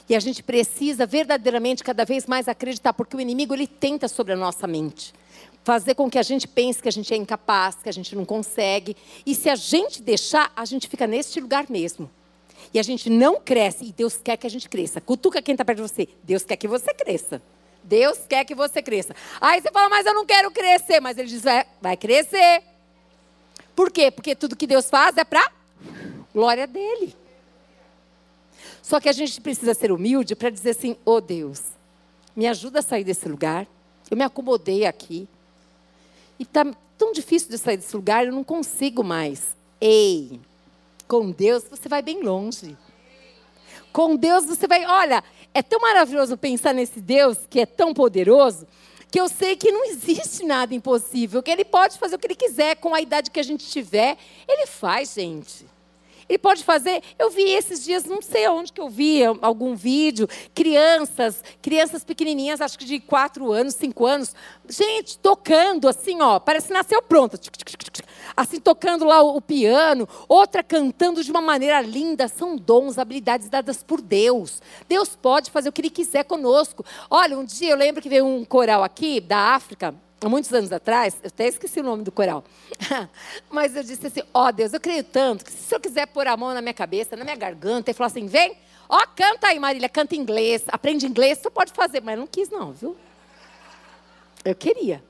E a gente precisa verdadeiramente cada vez mais acreditar, porque o inimigo ele tenta sobre a nossa mente. Fazer com que a gente pense que a gente é incapaz, que a gente não consegue. E se a gente deixar, a gente fica neste lugar mesmo. E a gente não cresce. E Deus quer que a gente cresça. Cutuca quem está perto de você. Deus quer que você cresça. Deus quer que você cresça. Aí você fala, mas eu não quero crescer. Mas ele diz, vai, vai crescer. Por quê? Porque tudo que Deus faz é para Glória dele. Só que a gente precisa ser humilde para dizer assim: "Oh Deus, me ajuda a sair desse lugar. Eu me acomodei aqui. e tá tão difícil de sair desse lugar, eu não consigo mais. Ei, com Deus você vai bem longe. Com Deus você vai, olha, é tão maravilhoso pensar nesse Deus que é tão poderoso, que eu sei que não existe nada impossível, que Ele pode fazer o que Ele quiser com a idade que a gente tiver. Ele faz, gente. Ele pode fazer. Eu vi esses dias, não sei onde que eu vi algum vídeo, crianças, crianças pequenininhas, acho que de 4 anos, 5 anos, gente, tocando assim, ó, parece nasceu pronta. Assim, tocando lá o piano, outra cantando de uma maneira linda. São dons, habilidades dadas por Deus. Deus pode fazer o que Ele quiser conosco. Olha, um dia eu lembro que veio um coral aqui da África, muitos anos atrás, eu até esqueci o nome do coral, [laughs] mas eu disse assim: Ó oh, Deus, eu creio tanto que se o senhor quiser pôr a mão na minha cabeça, na minha garganta, e falar assim: vem, ó, oh, canta aí, Marília, canta inglês, aprende inglês, você pode fazer, mas não quis, não, viu? Eu queria.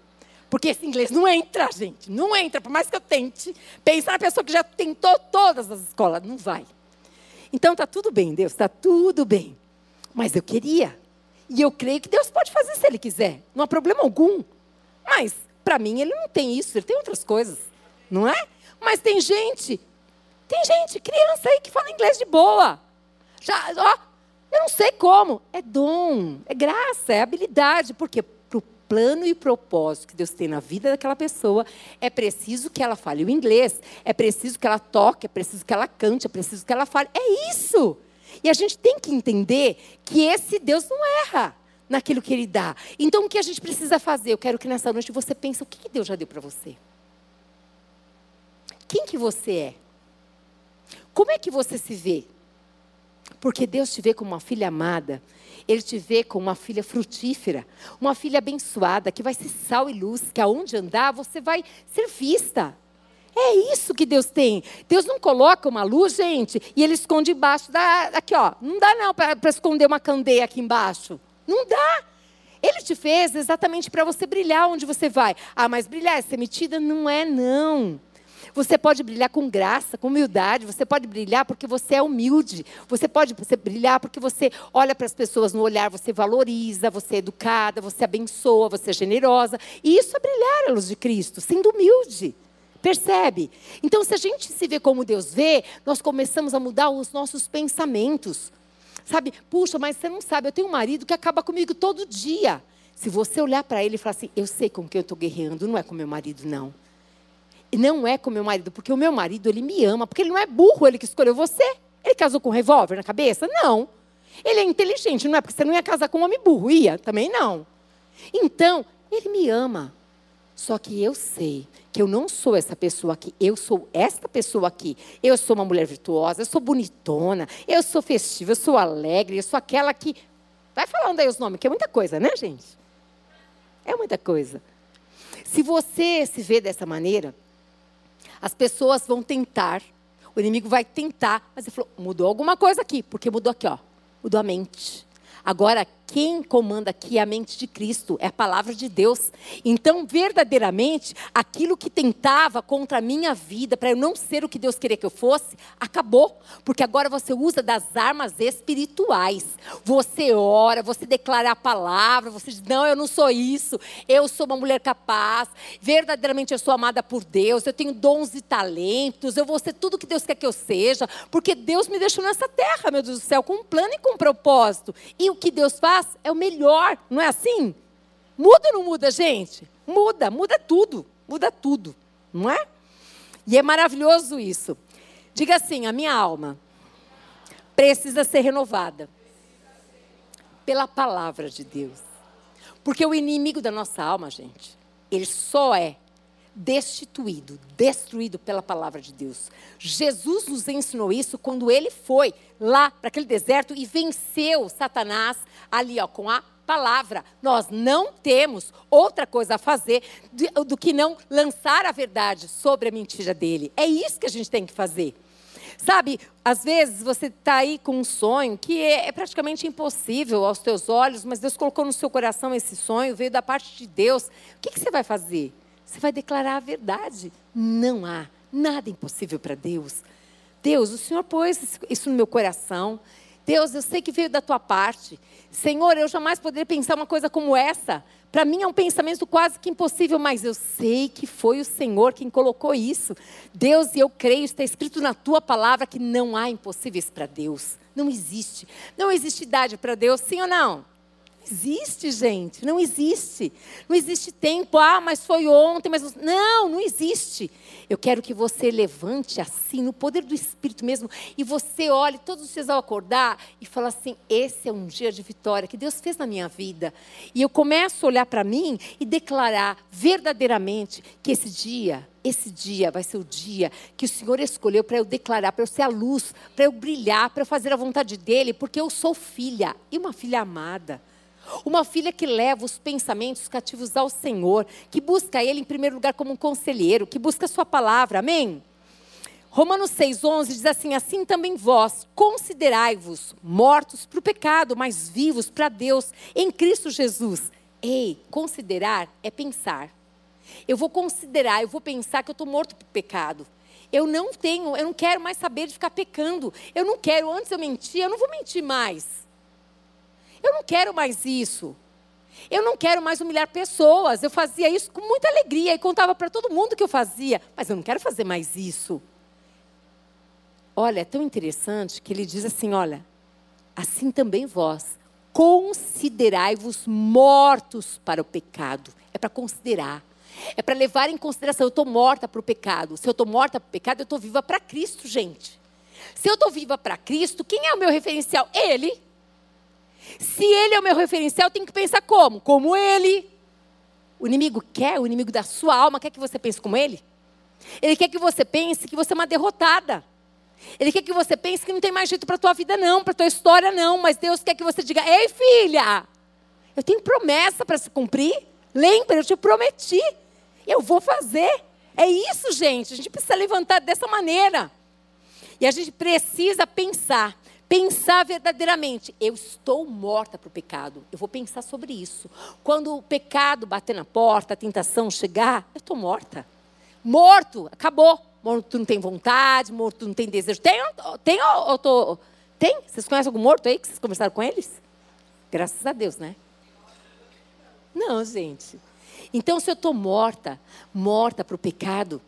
Porque esse inglês não entra, gente, não entra, por mais que eu tente. Pensar na pessoa que já tentou todas as escolas, não vai. Então tá tudo bem, Deus, tá tudo bem. Mas eu queria. E eu creio que Deus pode fazer se Ele quiser, não há problema algum. Mas, para mim, ele não tem isso, ele tem outras coisas, não é? Mas tem gente, tem gente, criança aí que fala inglês de boa. Já, ó, eu não sei como. É dom, é graça, é habilidade. Porque para o plano e propósito que Deus tem na vida daquela pessoa, é preciso que ela fale o inglês, é preciso que ela toque, é preciso que ela cante, é preciso que ela fale. É isso. E a gente tem que entender que esse Deus não erra naquilo que Ele dá. Então, o que a gente precisa fazer? Eu quero que nessa noite você pense o que Deus já deu para você. Quem que você é? Como é que você se vê? Porque Deus te vê como uma filha amada, Ele te vê como uma filha frutífera, uma filha abençoada, que vai ser sal e luz, que aonde andar você vai ser vista. É isso que Deus tem. Deus não coloca uma luz, gente, e Ele esconde embaixo da. Aqui, ó. Não dá não para esconder uma candeia aqui embaixo. Não dá. Ele te fez exatamente para você brilhar onde você vai. Ah, mas brilhar é ser metida? Não é, não. Você pode brilhar com graça, com humildade. Você pode brilhar porque você é humilde. Você pode brilhar porque você olha para as pessoas no olhar, você valoriza, você é educada, você abençoa, você é generosa. E isso é brilhar a luz de Cristo, sendo humilde. Percebe? Então, se a gente se vê como Deus vê, nós começamos a mudar os nossos pensamentos. Sabe, puxa, mas você não sabe, eu tenho um marido que acaba comigo todo dia. Se você olhar para ele e falar assim, eu sei com quem eu estou guerreando, não é com meu marido, não. Não é com meu marido, porque o meu marido, ele me ama, porque ele não é burro, ele que escolheu você. Ele casou com um revólver na cabeça? Não. Ele é inteligente, não é porque você não ia casar com um homem burro, ia? Também não. Então, ele me ama. Só que eu sei que eu não sou essa pessoa aqui, eu sou esta pessoa aqui. Eu sou uma mulher virtuosa, eu sou bonitona, eu sou festiva, eu sou alegre, eu sou aquela que. Vai falando aí os nomes, que é muita coisa, né, gente? É muita coisa. Se você se vê dessa maneira, as pessoas vão tentar, o inimigo vai tentar, mas ele falou: mudou alguma coisa aqui, porque mudou aqui, ó. Mudou a mente. Agora, quem comanda aqui é a mente de Cristo, é a palavra de Deus. Então, verdadeiramente, aquilo que tentava contra a minha vida, para eu não ser o que Deus queria que eu fosse, acabou. Porque agora você usa das armas espirituais. Você ora, você declara a palavra, você diz: não, eu não sou isso, eu sou uma mulher capaz, verdadeiramente eu sou amada por Deus, eu tenho dons e talentos, eu vou ser tudo que Deus quer que eu seja, porque Deus me deixou nessa terra, meu Deus do céu, com um plano e com um propósito. E o que Deus faz? É o melhor, não é assim? Muda ou não muda, gente? Muda, muda tudo, muda tudo, não é? E é maravilhoso isso. Diga assim: a minha alma precisa ser renovada pela palavra de Deus. Porque o inimigo da nossa alma, gente, ele só é destituído, destruído pela palavra de Deus. Jesus nos ensinou isso quando ele foi lá para aquele deserto e venceu Satanás ali ó, com a palavra. Nós não temos outra coisa a fazer do que não lançar a verdade sobre a mentira dele. É isso que a gente tem que fazer. Sabe, às vezes você está aí com um sonho que é, é, praticamente impossível aos teus olhos, mas Deus colocou no seu coração esse sonho, veio da parte de Deus. O que, que você vai fazer? Você vai declarar a verdade. Não há nada impossível para Deus. Deus, o Senhor pôs isso no meu coração. Deus, eu sei que veio da tua parte. Senhor, eu jamais poderia pensar uma coisa como essa. Para mim é um pensamento quase que impossível, mas eu sei que foi o Senhor quem colocou isso. Deus, eu creio, está escrito na tua palavra que não há impossíveis para Deus. Não existe. Não existe idade para Deus, sim ou não? Existe, gente. Não existe. Não existe tempo. Ah, mas foi ontem. Mas não, não existe. Eu quero que você levante assim, no poder do Espírito mesmo, e você olhe todos os dias ao acordar e fala assim: esse é um dia de vitória que Deus fez na minha vida. E eu começo a olhar para mim e declarar verdadeiramente que esse dia esse dia vai ser o dia que o Senhor escolheu para eu declarar, para eu ser a luz, para eu brilhar, para eu fazer a vontade dEle, porque eu sou filha e uma filha amada. Uma filha que leva os pensamentos cativos ao Senhor, que busca Ele em primeiro lugar como um conselheiro, que busca a Sua palavra, amém? Romanos 6,11 diz assim: Assim também vós considerai-vos mortos para o pecado, mas vivos para Deus em Cristo Jesus. Ei, considerar é pensar. Eu vou considerar, eu vou pensar que eu estou morto para o pecado. Eu não tenho, eu não quero mais saber de ficar pecando. Eu não quero, antes eu mentia, eu não vou mentir mais. Eu não quero mais isso. Eu não quero mais humilhar pessoas. Eu fazia isso com muita alegria e contava para todo mundo que eu fazia, mas eu não quero fazer mais isso. Olha, é tão interessante que ele diz assim: olha, assim também vós, considerai-vos mortos para o pecado. É para considerar. É para levar em consideração. Eu estou morta para o pecado. Se eu estou morta para o pecado, eu estou viva para Cristo, gente. Se eu estou viva para Cristo, quem é o meu referencial? Ele. Se ele é o meu referencial, eu tenho que pensar como? Como ele. O inimigo quer, o inimigo da sua alma quer que você pense como ele. Ele quer que você pense que você é uma derrotada. Ele quer que você pense que não tem mais jeito para a tua vida, não, para a tua história, não. Mas Deus quer que você diga: Ei, filha, eu tenho promessa para se cumprir. Lembra, eu te prometi. Eu vou fazer. É isso, gente. A gente precisa levantar dessa maneira. E a gente precisa pensar pensar verdadeiramente, eu estou morta para o pecado. Eu vou pensar sobre isso. Quando o pecado bater na porta, a tentação chegar, eu estou morta. Morto, acabou. Morto não tem vontade, morto não tem desejo. Tem, tem ou tô, tem? Vocês conhecem algum morto aí que vocês conversaram com eles? Graças a Deus, né? Não, gente. Então, se eu estou morta, morta para o pecado,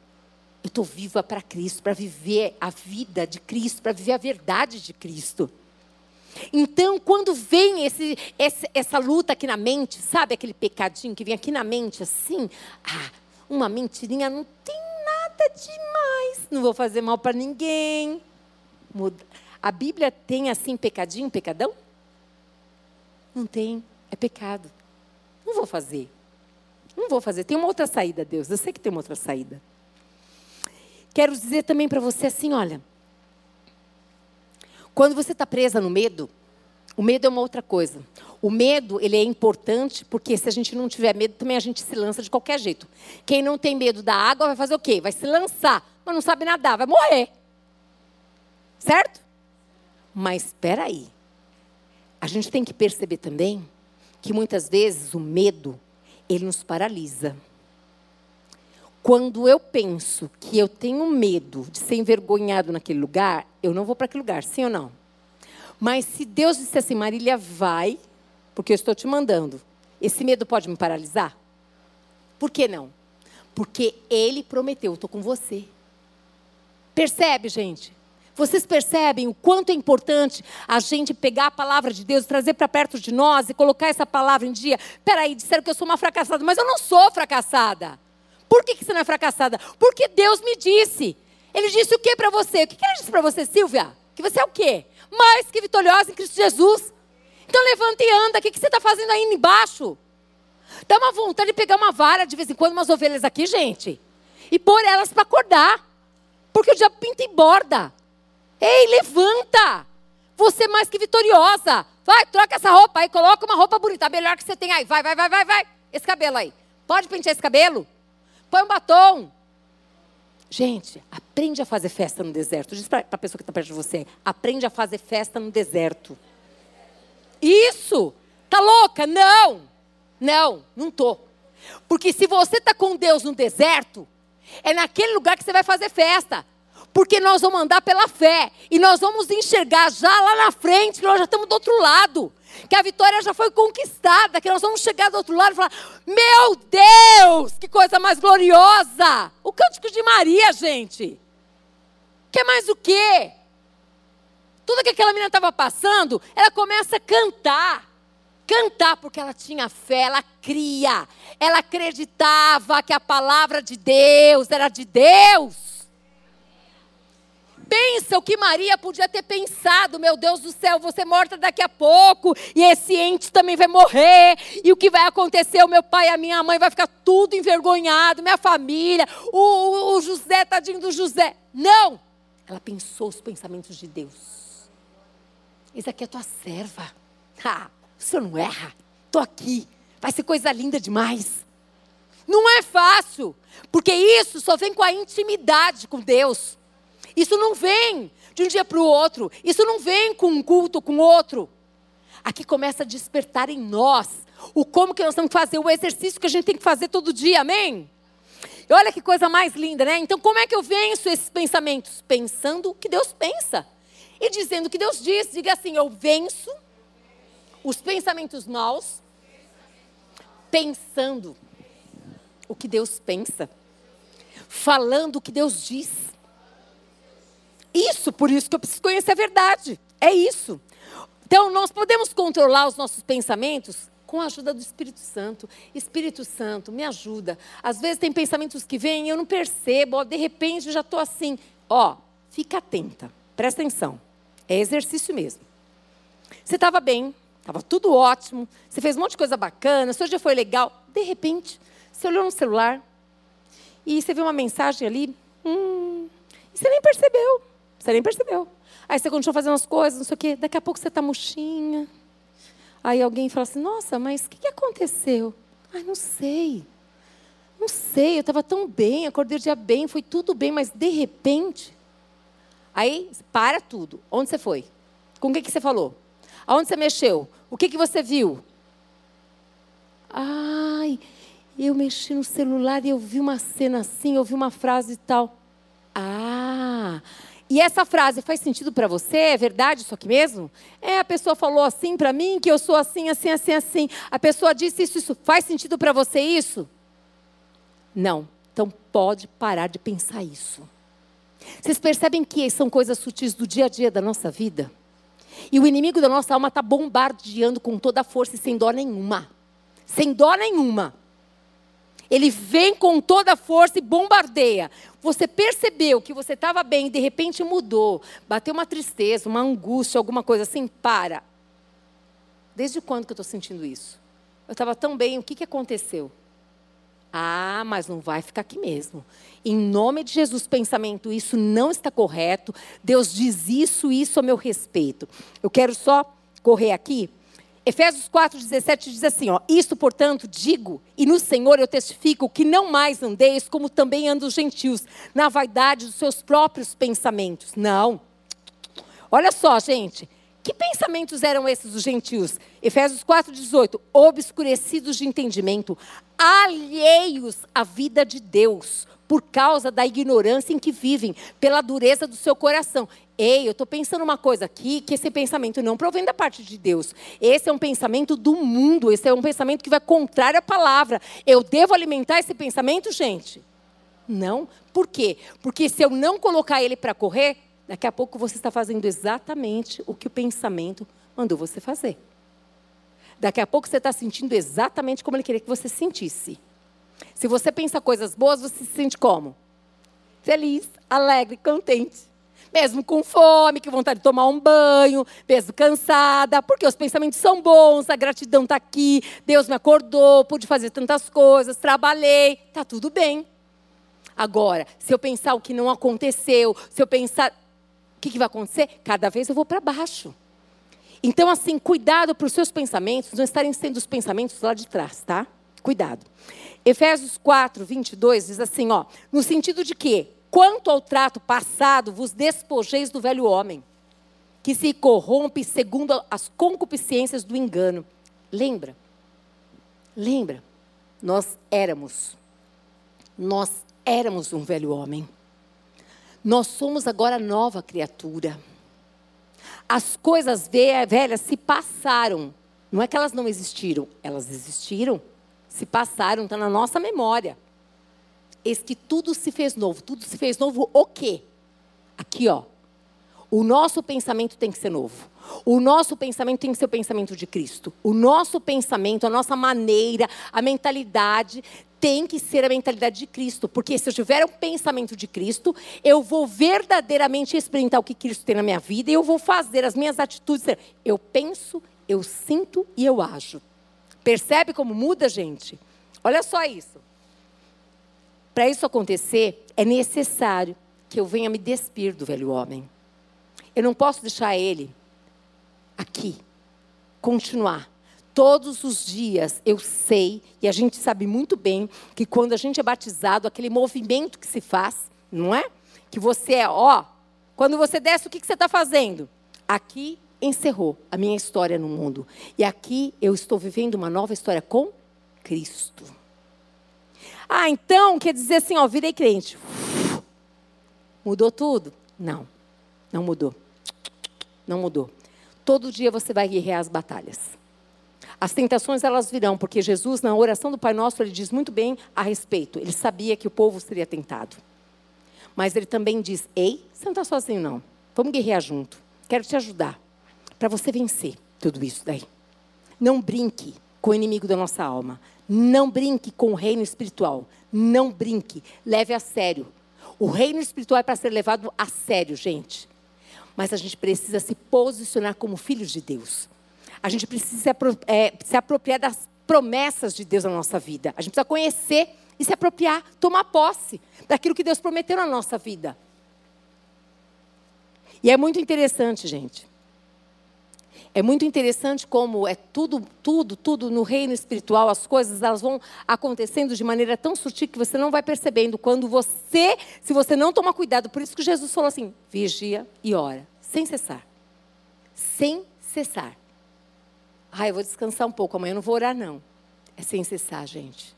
eu estou viva para Cristo, para viver a vida de Cristo, para viver a verdade de Cristo. Então, quando vem esse, esse, essa luta aqui na mente, sabe aquele pecadinho que vem aqui na mente assim? Ah, uma mentirinha não tem nada demais, não vou fazer mal para ninguém. A Bíblia tem assim pecadinho, pecadão? Não tem, é pecado. Não vou fazer. Não vou fazer. Tem uma outra saída, Deus. Eu sei que tem uma outra saída. Quero dizer também para você assim: olha, quando você está presa no medo, o medo é uma outra coisa. O medo, ele é importante porque se a gente não tiver medo, também a gente se lança de qualquer jeito. Quem não tem medo da água vai fazer o quê? Vai se lançar, mas não sabe nadar, vai morrer. Certo? Mas espera aí. A gente tem que perceber também que muitas vezes o medo, ele nos paralisa. Quando eu penso que eu tenho medo de ser envergonhado naquele lugar, eu não vou para aquele lugar, sim ou não? Mas se Deus disser assim, Marília, vai, porque eu estou te mandando, esse medo pode me paralisar? Por que não? Porque Ele prometeu, estou com você. Percebe, gente? Vocês percebem o quanto é importante a gente pegar a palavra de Deus, trazer para perto de nós e colocar essa palavra em dia? Peraí, disseram que eu sou uma fracassada, mas eu não sou fracassada. Por que, você não é fracassada? Porque Deus me disse. Ele disse o que para você? O que, ele disse para você, Silvia? Que você é o quê? Mais que vitoriosa em Cristo Jesus. Então levanta e anda. O que, que você está fazendo aí embaixo? Dá uma vontade de pegar uma vara de vez em quando, umas ovelhas aqui, gente. E pôr elas para acordar. Porque o diabo pinta e borda. Ei, levanta. Você é mais que vitoriosa. Vai, troca essa roupa aí, coloca uma roupa bonita, melhor que você tem aí. Vai, vai, vai, vai, vai. Esse cabelo aí. Pode pentear esse cabelo? Põe um batom. Gente, aprende a fazer festa no deserto. Diz para a pessoa que está perto de você: aprende a fazer festa no deserto. Isso! Tá louca? Não! Não, não tô. Porque se você está com Deus no deserto, é naquele lugar que você vai fazer festa. Porque nós vamos andar pela fé. E nós vamos enxergar já lá na frente, que nós já estamos do outro lado. Que a vitória já foi conquistada. Que nós vamos chegar do outro lado e falar: Meu Deus, que coisa mais gloriosa! O cântico de Maria, gente. Quer mais o quê? Tudo que aquela menina estava passando, ela começa a cantar. Cantar porque ela tinha fé, ela cria, ela acreditava que a palavra de Deus era de Deus. Pensa o que Maria podia ter pensado, meu Deus do céu, vou ser morta daqui a pouco, e esse ente também vai morrer, e o que vai acontecer? O meu pai e a minha mãe vai ficar tudo envergonhado, minha família, o, o, o José, tadinho do José. Não! Ela pensou os pensamentos de Deus. Isso aqui é tua serva. [laughs] Ah, o senhor não erra. Estou aqui. Vai ser coisa linda demais. Não é fácil, porque isso só vem com a intimidade com Deus. Isso não vem de um dia para o outro. Isso não vem com um culto com outro. Aqui começa a despertar em nós o como que nós temos que fazer, o exercício que a gente tem que fazer todo dia, amém? E olha que coisa mais linda, né? Então, como é que eu venço esses pensamentos? Pensando o que Deus pensa. E dizendo o que Deus diz. Diga assim: eu venço os pensamentos maus, pensando o que Deus pensa, falando o que Deus diz. Isso, por isso que eu preciso conhecer a verdade. É isso. Então, nós podemos controlar os nossos pensamentos com a ajuda do Espírito Santo. Espírito Santo, me ajuda. Às vezes tem pensamentos que vêm e eu não percebo, ó, de repente eu já estou assim. Ó, fica atenta, presta atenção. É exercício mesmo. Você estava bem, estava tudo ótimo, você fez um monte de coisa bacana, seu dia foi legal. De repente, você olhou no celular e você viu uma mensagem ali, hum, e você nem percebeu. Você nem percebeu. Aí você continuou fazendo as coisas, não sei o quê. Daqui a pouco você está murchinha. Aí alguém fala assim: Nossa, mas o que, que aconteceu? Ai, não sei. Não sei, eu estava tão bem, acordei o dia bem, foi tudo bem, mas de repente. Aí, para tudo. Onde você foi? Com o que, que você falou? Aonde você mexeu? O que, que você viu? Ai, eu mexi no celular e eu vi uma cena assim, eu vi uma frase e tal. Ah, e essa frase faz sentido para você? É verdade isso aqui mesmo? É, a pessoa falou assim para mim, que eu sou assim, assim, assim, assim. A pessoa disse isso, isso. Faz sentido para você isso? Não. Então pode parar de pensar isso. Vocês percebem que são coisas sutis do dia a dia da nossa vida? E o inimigo da nossa alma está bombardeando com toda a força e sem dó nenhuma. Sem dó nenhuma. Ele vem com toda a força e bombardeia. Você percebeu que você estava bem e de repente mudou. Bateu uma tristeza, uma angústia, alguma coisa assim? Para. Desde quando que eu estou sentindo isso? Eu estava tão bem, o que, que aconteceu? Ah, mas não vai ficar aqui mesmo. Em nome de Jesus, pensamento, isso não está correto. Deus diz isso, isso a meu respeito. Eu quero só correr aqui Efésios 4,17 diz assim: ó, Isto, portanto, digo, e no Senhor eu testifico que não mais andeis como também andam os gentios, na vaidade dos seus próprios pensamentos. Não. Olha só, gente. Que pensamentos eram esses dos gentios? Efésios 4,18: obscurecidos de entendimento, alheios à vida de Deus, por causa da ignorância em que vivem, pela dureza do seu coração. Ei, eu estou pensando uma coisa aqui, que esse pensamento não provém da parte de Deus. Esse é um pensamento do mundo, esse é um pensamento que vai contrário à palavra. Eu devo alimentar esse pensamento, gente? Não. Por quê? Porque se eu não colocar ele para correr, daqui a pouco você está fazendo exatamente o que o pensamento mandou você fazer. Daqui a pouco você está sentindo exatamente como ele queria que você sentisse. Se você pensa coisas boas, você se sente como? Feliz, alegre, contente. Mesmo com fome, com vontade de tomar um banho, mesmo cansada, porque os pensamentos são bons, a gratidão está aqui, Deus me acordou, pude fazer tantas coisas, trabalhei, está tudo bem. Agora, se eu pensar o que não aconteceu, se eu pensar o que, que vai acontecer, cada vez eu vou para baixo. Então, assim, cuidado para os seus pensamentos não estarem sendo os pensamentos lá de trás, tá? Cuidado. Efésios 4, 22 diz assim, ó, no sentido de que, quanto ao trato passado, vos despojeis do velho homem, que se corrompe segundo as concupiscências do engano. Lembra? Lembra? Nós éramos, nós éramos um velho homem. Nós somos agora nova criatura. As coisas velhas se passaram. Não é que elas não existiram, elas existiram, se passaram, está na nossa memória. Eis que tudo se fez novo. Tudo se fez novo o quê? Aqui, ó. O nosso pensamento tem que ser novo. O nosso pensamento tem que ser o pensamento de Cristo. O nosso pensamento, a nossa maneira, a mentalidade tem que ser a mentalidade de Cristo. Porque se eu tiver um pensamento de Cristo, eu vou verdadeiramente experimentar o que Cristo tem na minha vida e eu vou fazer as minhas atitudes. Eu penso, eu sinto e eu ajo. Percebe como muda, gente? Olha só isso. Para isso acontecer, é necessário que eu venha me despir do velho homem. Eu não posso deixar ele aqui, continuar. Todos os dias eu sei, e a gente sabe muito bem, que quando a gente é batizado, aquele movimento que se faz, não é? Que você é, ó, quando você desce, o que, que você está fazendo? Aqui encerrou a minha história no mundo. E aqui eu estou vivendo uma nova história com Cristo. Ah, então quer dizer assim, ó, virei crente. Mudou tudo? Não, não mudou. Não mudou. Todo dia você vai guerrear as batalhas. As tentações elas virão, porque Jesus, na oração do Pai Nosso, ele diz muito bem a respeito. Ele sabia que o povo seria tentado. Mas ele também diz: Ei, você não está sozinho, não. Vamos guerrear junto. Quero te ajudar para você vencer tudo isso daí. Não brinque com o inimigo da nossa alma. Não brinque com o reino espiritual. Não brinque. Leve a sério. O reino espiritual é para ser levado a sério, gente mas a gente precisa se posicionar como filhos de Deus. A gente precisa é, se apropriar das promessas de Deus na nossa vida. A gente precisa conhecer e se apropriar, tomar posse daquilo que Deus prometeu na nossa vida. E é muito interessante, gente. É muito interessante como é tudo, tudo, tudo no reino espiritual, as coisas elas vão acontecendo de maneira tão sutil que você não vai percebendo quando você, se você não tomar cuidado. Por isso que Jesus falou assim: vigia e ora, sem cessar. Sem cessar. Ah, eu vou descansar um pouco, amanhã eu não vou orar, não. É sem cessar, gente.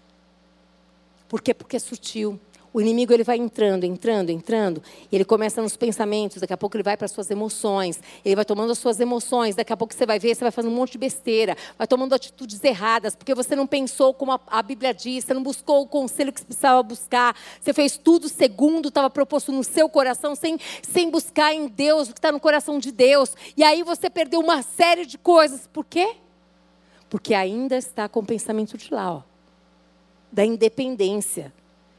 Por quê? Porque é sutil. O inimigo ele vai entrando, entrando, entrando, e ele começa nos pensamentos, daqui a pouco ele vai para as suas emoções, ele vai tomando as suas emoções, daqui a pouco você vai ver, você vai fazendo um monte de besteira, vai tomando atitudes erradas, porque você não pensou como a, a Bíblia diz, você não buscou o conselho que precisava buscar, você fez tudo segundo estava proposto no seu coração, sem, sem buscar em Deus o que está no coração de Deus, e aí você perdeu uma série de coisas, por quê? Porque ainda está com o pensamento de lá, ó, da independência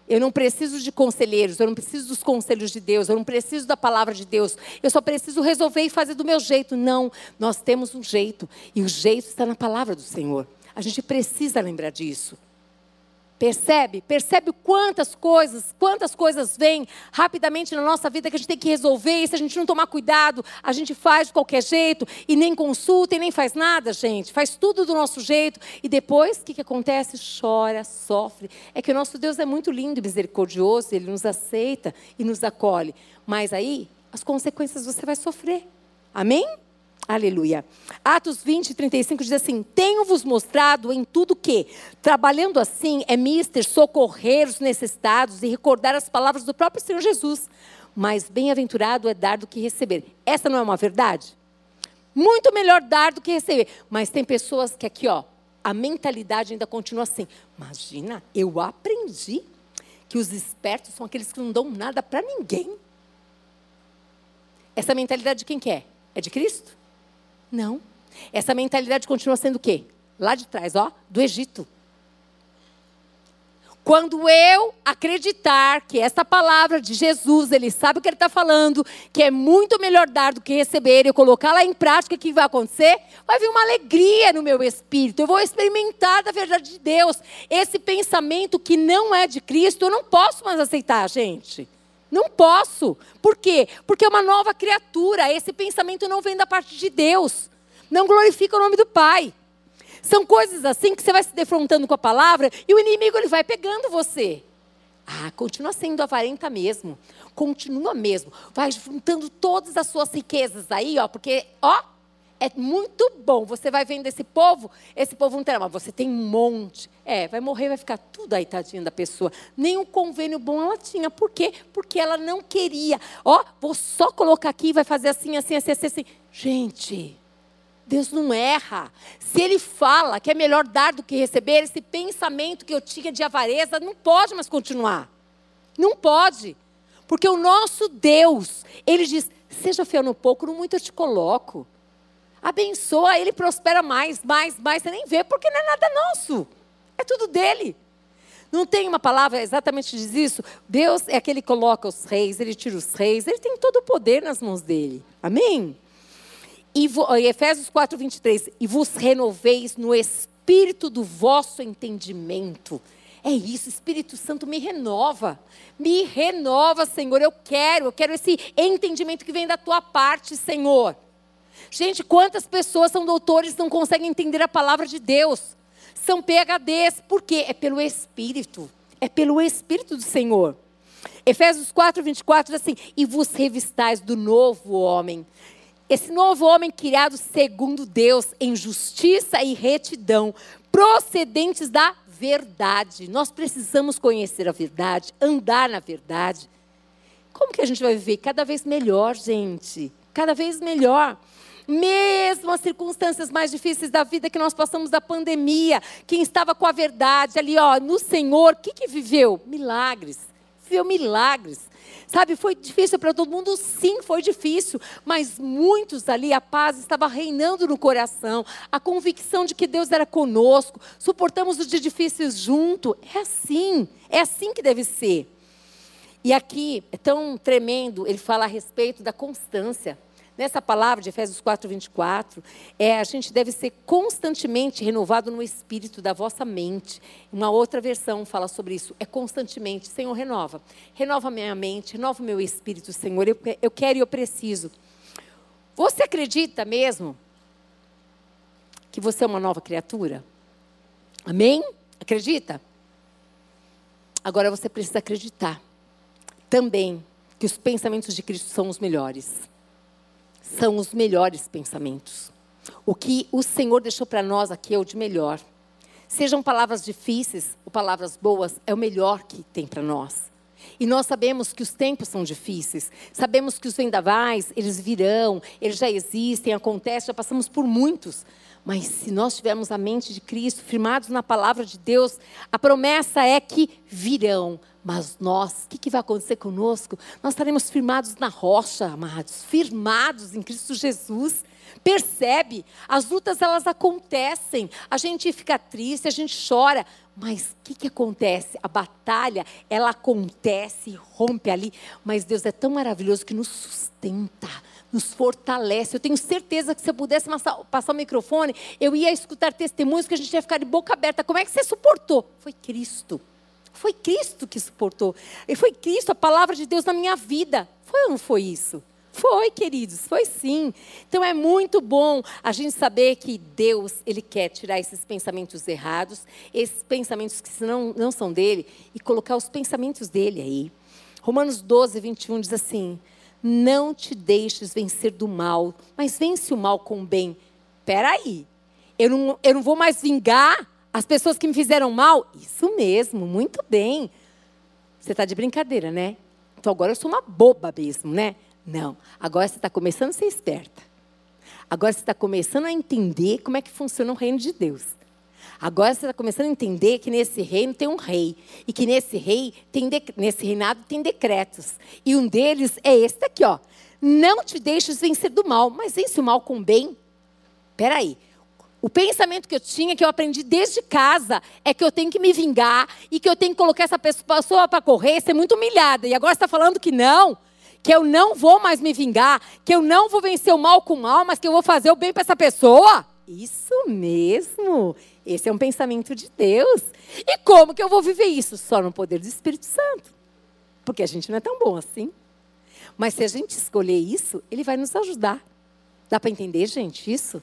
eu não preciso de conselheiros, eu não preciso dos conselhos de Deus, eu não preciso da palavra de Deus. Eu só preciso resolver e fazer do meu jeito. Não, nós temos um jeito, e o jeito está na palavra do Senhor. A gente precisa lembrar disso. Percebe? Percebe quantas coisas, quantas coisas vêm rapidamente na nossa vida que a gente tem que resolver, e se a gente não tomar cuidado, a gente faz de qualquer jeito, e nem consulta, e nem faz nada, gente. Faz tudo do nosso jeito, e depois, o que, que acontece? Chora, sofre. É que o nosso Deus é muito lindo e misericordioso, Ele nos aceita e nos acolhe. Mas aí, as consequências você vai sofrer. Amém? Aleluia. Atos 20, 35 diz assim: Tenho-vos mostrado em tudo que, trabalhando assim, é mister socorrer os necessitados e recordar as palavras do próprio Senhor Jesus. Mas bem-aventurado é dar do que receber. Essa não é uma verdade? Muito melhor dar do que receber. Mas tem pessoas que aqui, ó, a mentalidade ainda continua assim. Imagina, eu aprendi que os espertos são aqueles que não dão nada para ninguém. Essa mentalidade de quem quer? É? é de Cristo? Não. Essa mentalidade continua sendo o quê? Lá de trás, ó, do Egito. Quando eu acreditar que essa palavra de Jesus, ele sabe o que ele está falando, que é muito melhor dar do que receber, e eu colocar lá em prática, o que vai acontecer? Vai vir uma alegria no meu espírito. Eu vou experimentar da verdade de Deus. Esse pensamento que não é de Cristo, eu não posso mais aceitar, gente. Não posso. Por quê? Porque é uma nova criatura. Esse pensamento não vem da parte de Deus. Não glorifica o nome do Pai. São coisas assim que você vai se defrontando com a palavra e o inimigo ele vai pegando você. Ah, continua sendo avarenta mesmo. Continua mesmo. Vai juntando todas as suas riquezas aí, ó, porque, ó, é muito bom. Você vai vendo esse povo, esse povo não terá, mas você tem um monte. É, vai morrer, vai ficar tudo aí, tadinha da pessoa. Nenhum convênio bom ela tinha. Por quê? Porque ela não queria. Ó, vou só colocar aqui, vai fazer assim, assim, assim, assim. assim. Gente, Deus não erra. Se Ele fala que é melhor dar do que receber, esse pensamento que eu tinha de avareza não pode mais continuar. Não pode. Porque o nosso Deus, Ele diz: seja fiel no pouco, no muito eu te coloco abençoa, ele prospera mais, mais, mais. Você nem vê, porque não é nada nosso. Tudo dele. Não tem uma palavra exatamente diz isso? Deus é aquele que coloca os reis, ele tira os reis, ele tem todo o poder nas mãos dele. Amém? E Efésios 4, 23. E vos renoveis no espírito do vosso entendimento. É isso, Espírito Santo me renova. Me renova, Senhor. Eu quero, eu quero esse entendimento que vem da tua parte, Senhor. Gente, quantas pessoas são doutores não conseguem entender a palavra de Deus? São PHDs. Por quê? É pelo Espírito. É pelo Espírito do Senhor. Efésios 4, 24 diz assim: E vos revistais do novo homem. Esse novo homem criado segundo Deus, em justiça e retidão, procedentes da verdade. Nós precisamos conhecer a verdade, andar na verdade. Como que a gente vai viver cada vez melhor, gente? Cada vez melhor. Mesmo as circunstâncias mais difíceis da vida que nós passamos da pandemia, quem estava com a verdade ali, ó, no Senhor, o que, que viveu? Milagres. Viveu milagres. Sabe, foi difícil para todo mundo? Sim, foi difícil. Mas muitos ali, a paz estava reinando no coração. A convicção de que Deus era conosco. Suportamos os dias difíceis junto. É assim. É assim que deve ser. E aqui é tão tremendo, ele fala a respeito da constância. Nessa palavra de Efésios 4, 24, é, a gente deve ser constantemente renovado no espírito da vossa mente. Uma outra versão fala sobre isso. É constantemente. Senhor, renova. Renova minha mente, renova meu espírito, Senhor. Eu, eu quero e eu preciso. Você acredita mesmo que você é uma nova criatura? Amém? Acredita? Agora você precisa acreditar também que os pensamentos de Cristo são os melhores são os melhores pensamentos. O que o Senhor deixou para nós aqui é o de melhor. Sejam palavras difíceis ou palavras boas, é o melhor que tem para nós. E nós sabemos que os tempos são difíceis. Sabemos que os vendavais, eles virão, eles já existem, acontecem, já passamos por muitos. Mas se nós tivermos a mente de Cristo, firmados na palavra de Deus, a promessa é que virão. Mas nós, o que, que vai acontecer conosco? Nós estaremos firmados na rocha, amados, firmados em Cristo Jesus. Percebe? As lutas elas acontecem. A gente fica triste, a gente chora. Mas o que, que acontece? A batalha, ela acontece, rompe ali. Mas Deus é tão maravilhoso que nos sustenta nos fortalece. Eu tenho certeza que se eu pudesse passar, o microfone, eu ia escutar testemunhos que a gente ia ficar de boca aberta. Como é que você suportou? Foi Cristo. Foi Cristo que suportou. E foi Cristo, a palavra de Deus na minha vida. Foi ou não foi isso? Foi, queridos, foi sim. Então é muito bom a gente saber que Deus, Ele quer tirar esses pensamentos errados, esses pensamentos que não, não são dele, e colocar os pensamentos dele aí. Romanos 12, 21 diz assim: não te deixes vencer do mal, mas vence o mal com o bem. Peraí, eu não, eu não vou mais vingar as pessoas que me fizeram mal? Isso mesmo, muito bem. Você está de brincadeira, né? Então agora eu sou uma boba mesmo, né? Não, agora você está começando a ser esperta. Agora você está começando a entender como é que funciona o reino de Deus. Agora você está começando a entender que nesse reino tem um rei. E que nesse rei, tem de, nesse reinado tem decretos. E um deles é esse aqui, ó. Não te deixes vencer do mal, mas vence o mal com o bem. Peraí. O pensamento que eu tinha, que eu aprendi desde casa, é que eu tenho que me vingar e que eu tenho que colocar essa pessoa para correr, ser muito humilhada. E agora está falando que não, que eu não vou mais me vingar, que eu não vou vencer o mal com o mal, mas que eu vou fazer o bem para essa pessoa? Isso mesmo. Esse é um pensamento de Deus. E como que eu vou viver isso? Só no poder do Espírito Santo. Porque a gente não é tão bom assim. Mas se a gente escolher isso, ele vai nos ajudar. Dá para entender, gente, isso?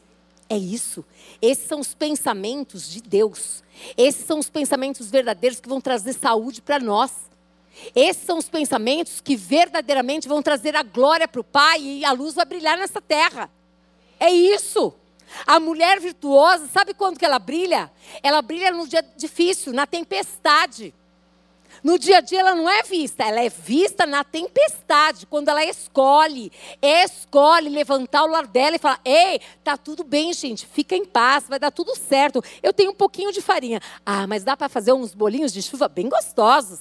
É isso. Esses são os pensamentos de Deus. Esses são os pensamentos verdadeiros que vão trazer saúde para nós. Esses são os pensamentos que verdadeiramente vão trazer a glória para o Pai e a luz vai brilhar nessa terra. É isso. A mulher virtuosa, sabe quando que ela brilha? Ela brilha no dia difícil, na tempestade. No dia a dia ela não é vista, ela é vista na tempestade, quando ela escolhe, escolhe levantar o lar dela e falar: "Ei, tá tudo bem, gente, fica em paz, vai dar tudo certo. Eu tenho um pouquinho de farinha. Ah, mas dá para fazer uns bolinhos de chuva bem gostosos."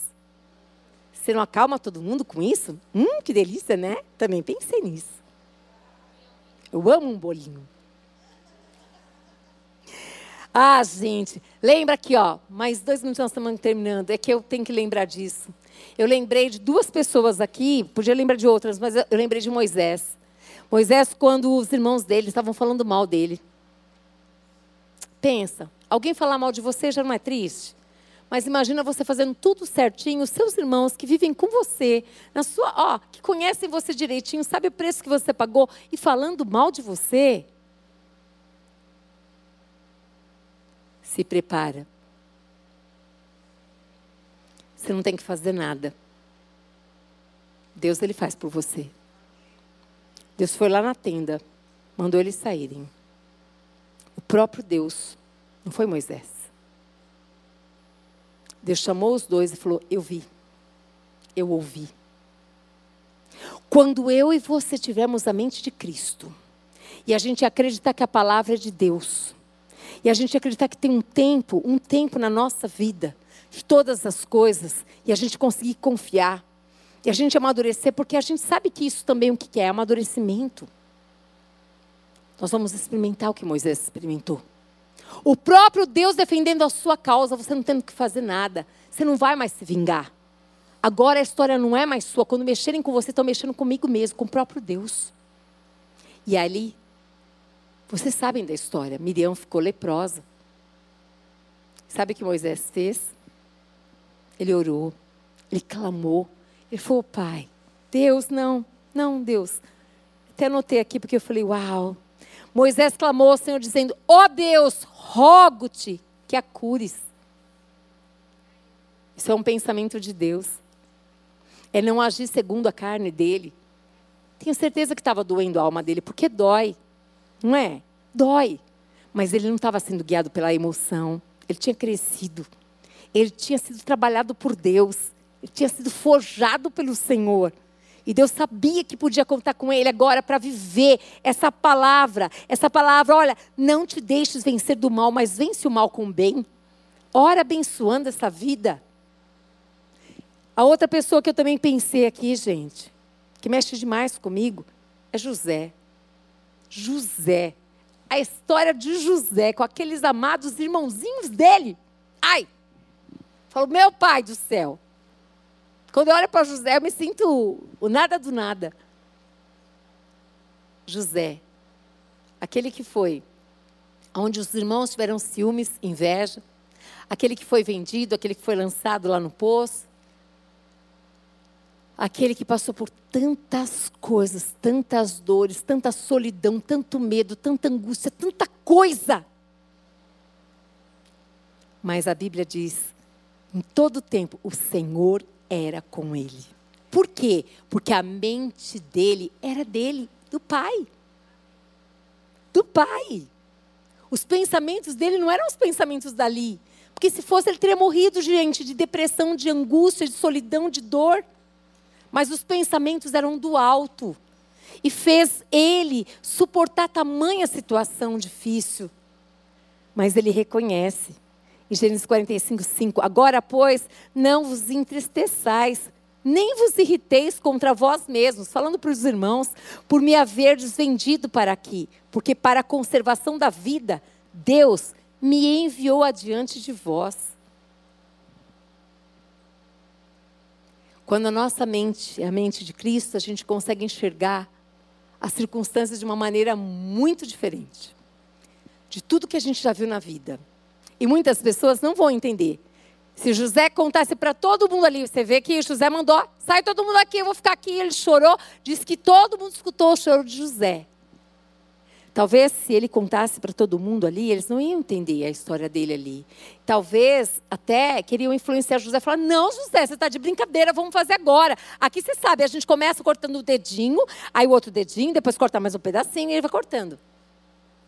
Você não acalma todo mundo com isso? Hum, que delícia, né? Também pensei nisso. Eu amo um bolinho. Ah, gente, lembra aqui, ó. Mais dois minutos nós estamos terminando. É que eu tenho que lembrar disso. Eu lembrei de duas pessoas aqui, podia lembrar de outras, mas eu lembrei de Moisés. Moisés, quando os irmãos dele estavam falando mal dele. Pensa, alguém falar mal de você já não é triste? Mas imagina você fazendo tudo certinho, seus irmãos que vivem com você, na sua, ó, que conhecem você direitinho, sabe o preço que você pagou e falando mal de você. Se prepara. Você não tem que fazer nada. Deus ele faz por você. Deus foi lá na tenda, mandou eles saírem. O próprio Deus, não foi Moisés. Deus chamou os dois e falou: Eu vi, eu ouvi. Quando eu e você tivermos a mente de Cristo, e a gente acreditar que a palavra é de Deus, e a gente acreditar que tem um tempo, um tempo na nossa vida, de todas as coisas, e a gente conseguir confiar. E a gente amadurecer, porque a gente sabe que isso também o que é? Amadurecimento. Nós vamos experimentar o que Moisés experimentou. O próprio Deus defendendo a sua causa, você não tendo que fazer nada. Você não vai mais se vingar. Agora a história não é mais sua. Quando mexerem com você, estão mexendo comigo mesmo, com o próprio Deus. E ali, vocês sabem da história. Miriam ficou leprosa. Sabe o que Moisés fez? Ele orou, ele clamou, ele falou: Pai, Deus, não, não, Deus. Até anotei aqui porque eu falei: Uau. Moisés clamou ao Senhor, dizendo: Ó oh Deus, rogo-te que a cures. Isso é um pensamento de Deus. É não agir segundo a carne dele. Tenho certeza que estava doendo a alma dele, porque dói. Não é? Dói. Mas ele não estava sendo guiado pela emoção. Ele tinha crescido. Ele tinha sido trabalhado por Deus. Ele tinha sido forjado pelo Senhor. E Deus sabia que podia contar com ele agora para viver essa palavra. Essa palavra, olha, não te deixes vencer do mal, mas vence o mal com o bem. Ora abençoando essa vida. A outra pessoa que eu também pensei aqui, gente, que mexe demais comigo, é José. José. A história de José com aqueles amados irmãozinhos dele. Ai! Falo, meu pai do céu. Quando eu olho para José, eu me sinto o nada do nada. José, aquele que foi, onde os irmãos tiveram ciúmes, inveja, aquele que foi vendido, aquele que foi lançado lá no poço, Aquele que passou por tantas coisas, tantas dores, tanta solidão, tanto medo, tanta angústia, tanta coisa. Mas a Bíblia diz: em todo tempo, o Senhor era com ele. Por quê? Porque a mente dele era dele, do Pai. Do Pai. Os pensamentos dele não eram os pensamentos dali. Porque se fosse, ele teria morrido, gente, de depressão, de angústia, de solidão, de dor mas os pensamentos eram do alto. E fez ele suportar tamanha situação difícil. Mas ele reconhece. Em Gênesis 45, 5. Agora, pois, não vos entristeçais, nem vos irriteis contra vós mesmos, falando para os irmãos, por me haverdes vendido para aqui, porque para a conservação da vida, Deus me enviou adiante de vós. Quando a nossa mente é a mente de Cristo, a gente consegue enxergar as circunstâncias de uma maneira muito diferente de tudo que a gente já viu na vida. E muitas pessoas não vão entender. Se José contasse para todo mundo ali, você vê que José mandou, sai todo mundo aqui, eu vou ficar aqui. Ele chorou, disse que todo mundo escutou o choro de José. Talvez se ele contasse para todo mundo ali, eles não iam entender a história dele ali. Talvez até queriam influenciar José, falar: "Não, José, você está de brincadeira, vamos fazer agora". Aqui você sabe, a gente começa cortando o dedinho, aí o outro dedinho, depois corta mais um pedacinho e ele vai cortando.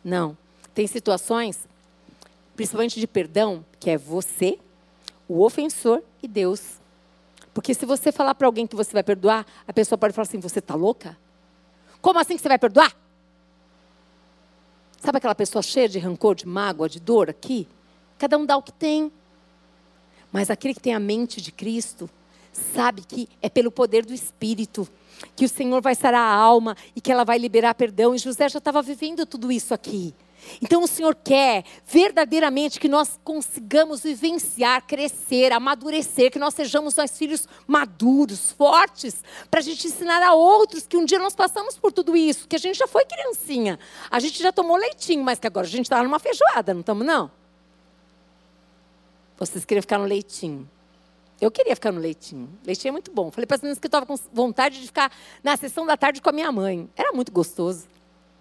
Não. Tem situações, principalmente de perdão, que é você, o ofensor e Deus. Porque se você falar para alguém que você vai perdoar, a pessoa pode falar assim: você está louca? Como assim que você vai perdoar? Sabe aquela pessoa cheia de rancor, de mágoa, de dor aqui? Cada um dá o que tem. Mas aquele que tem a mente de Cristo, sabe que é pelo poder do Espírito que o Senhor vai sarar a alma e que ela vai liberar perdão. E José já estava vivendo tudo isso aqui. Então o Senhor quer verdadeiramente que nós consigamos vivenciar, crescer, amadurecer, que nós sejamos nós filhos maduros, fortes, para a gente ensinar a outros que um dia nós passamos por tudo isso, que a gente já foi criancinha, a gente já tomou leitinho, mas que agora a gente está numa feijoada, não estamos não? Vocês queriam ficar no leitinho. Eu queria ficar no leitinho. Leitinho é muito bom. Falei para as meninas que eu estava com vontade de ficar na sessão da tarde com a minha mãe. Era muito gostoso.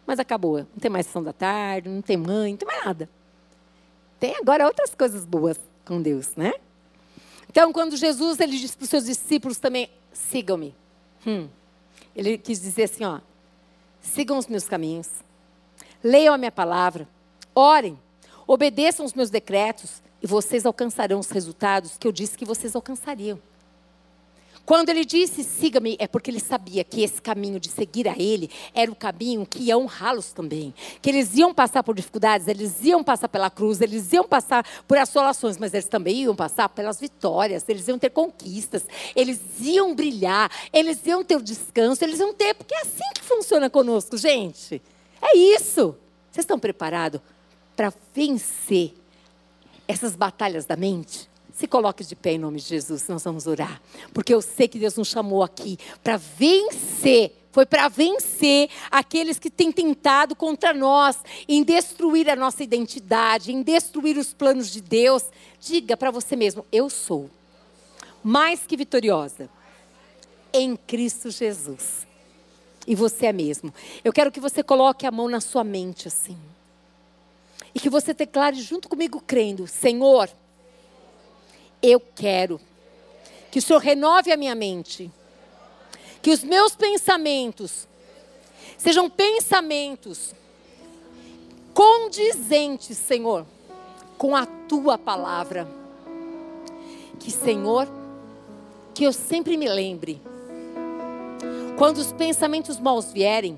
Mas acabou. Não tem mais sessão da tarde, não tem mãe, não tem mais nada. Tem agora outras coisas boas com Deus, né? Então, quando Jesus ele disse para os seus discípulos também, sigam-me. Hum. Ele quis dizer assim, ó, sigam os meus caminhos, leiam a minha palavra, orem, obedeçam os meus decretos e vocês alcançarão os resultados que eu disse que vocês alcançariam. Quando ele disse siga-me, é porque ele sabia que esse caminho de seguir a ele era o caminho que ia honrá-los também. Que eles iam passar por dificuldades, eles iam passar pela cruz, eles iam passar por assolações, mas eles também iam passar pelas vitórias, eles iam ter conquistas, eles iam brilhar, eles iam ter o descanso, eles iam ter, porque é assim que funciona conosco, gente. É isso. Vocês estão preparados para vencer essas batalhas da mente? Se coloque de pé em nome de Jesus, nós vamos orar. Porque eu sei que Deus nos chamou aqui para vencer. Foi para vencer aqueles que têm tentado contra nós, em destruir a nossa identidade, em destruir os planos de Deus. Diga para você mesmo: eu sou mais que vitoriosa em Cristo Jesus. E você é mesmo. Eu quero que você coloque a mão na sua mente assim. E que você declare junto comigo, crendo: Senhor eu quero. Que o Senhor renove a minha mente. Que os meus pensamentos sejam pensamentos condizentes, Senhor, com a tua palavra. Que, Senhor, que eu sempre me lembre, quando os pensamentos maus vierem,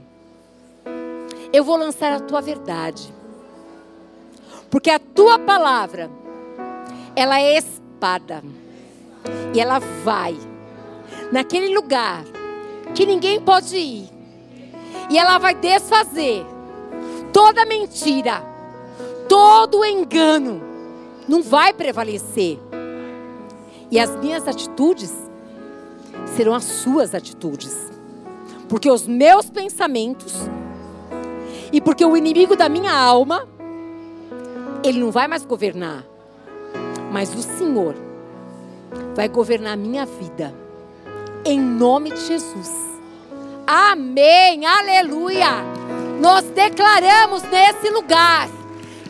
eu vou lançar a tua verdade, porque a tua palavra, ela é E ela vai naquele lugar que ninguém pode ir. E ela vai desfazer toda mentira, todo engano. Não vai prevalecer. E as minhas atitudes serão as suas atitudes. Porque os meus pensamentos e porque o inimigo da minha alma, ele não vai mais governar mas o Senhor vai governar a minha vida. Em nome de Jesus. Amém. Aleluia. Nós declaramos nesse lugar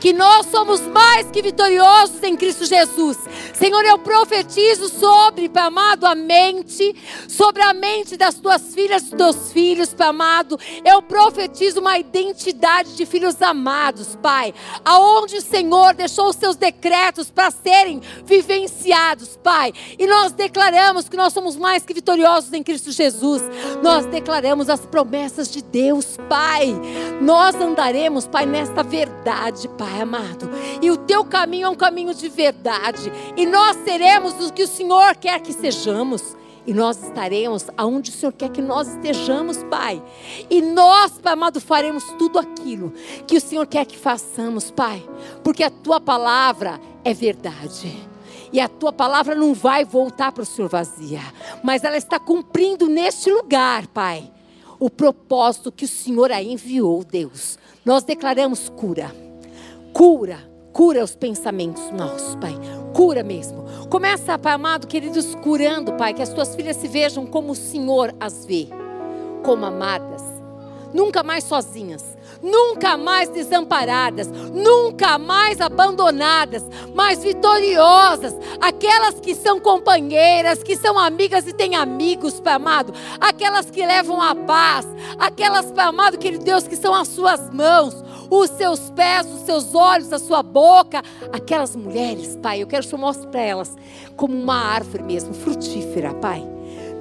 que nós somos mais que vitoriosos em Cristo Jesus. Senhor, eu profetizo sobre, Pai amado, a mente, sobre a mente das tuas filhas e dos teus filhos, Pai amado. Eu profetizo uma identidade de filhos amados, Pai, aonde o Senhor deixou os seus decretos para serem vivenciados, Pai. E nós declaramos que nós somos mais que vitoriosos em Cristo Jesus. Nós declaramos as promessas de Deus, Pai. Nós andaremos, Pai, nesta verdade, Pai. Pai amado. E o teu caminho é um caminho de verdade. E nós seremos o que o Senhor quer que sejamos. E nós estaremos aonde o Senhor quer que nós estejamos, Pai. E nós, Pai amado, faremos tudo aquilo que o Senhor quer que façamos, Pai. Porque a tua palavra é verdade. E a tua palavra não vai voltar para o Senhor vazia. Mas ela está cumprindo neste lugar, Pai. O propósito que o Senhor a enviou, Deus. Nós declaramos cura Cura, cura os pensamentos nossos, Pai. Cura mesmo. Começa, Pai amado, queridos, curando, Pai, que as tuas filhas se vejam como o Senhor as vê, como amadas, nunca mais sozinhas, nunca mais desamparadas, nunca mais abandonadas, mas vitoriosas, aquelas que são companheiras, que são amigas e têm amigos, Pai amado, aquelas que levam a paz, aquelas, Pai amado, querido Deus, que são as suas mãos, os seus pés, os seus olhos, a sua boca. Aquelas mulheres, Pai, eu quero que o Senhor mostre para elas como uma árvore mesmo, frutífera, Pai.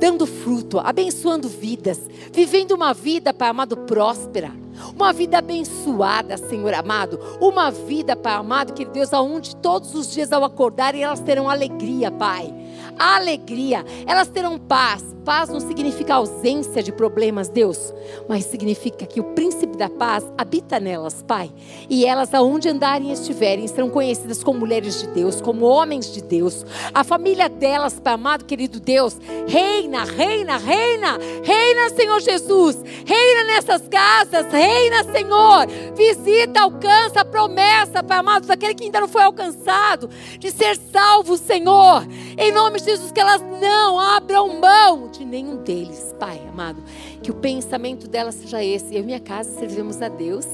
Dando fruto, abençoando vidas, vivendo uma vida, Pai amado, próspera uma vida abençoada, Senhor amado. Uma vida, Pai amado, que Deus, aonde todos os dias ao acordarem elas terão alegria, Pai alegria, elas terão paz. Paz não significa ausência de problemas, Deus, mas significa que o príncipe da paz habita nelas, Pai. E elas, aonde andarem e estiverem, serão conhecidas como mulheres de Deus, como homens de Deus. A família delas, Pai amado, querido Deus, reina, reina, reina, reina, Senhor Jesus, reina nessas casas, reina, Senhor. Visita, alcança a promessa, Pai amado, daquele que ainda não foi alcançado, de ser salvo, Senhor. Em nome de Jesus, que elas não abram mão de nenhum deles, Pai amado. Que o pensamento delas seja esse. Eu e minha casa servimos a Deus.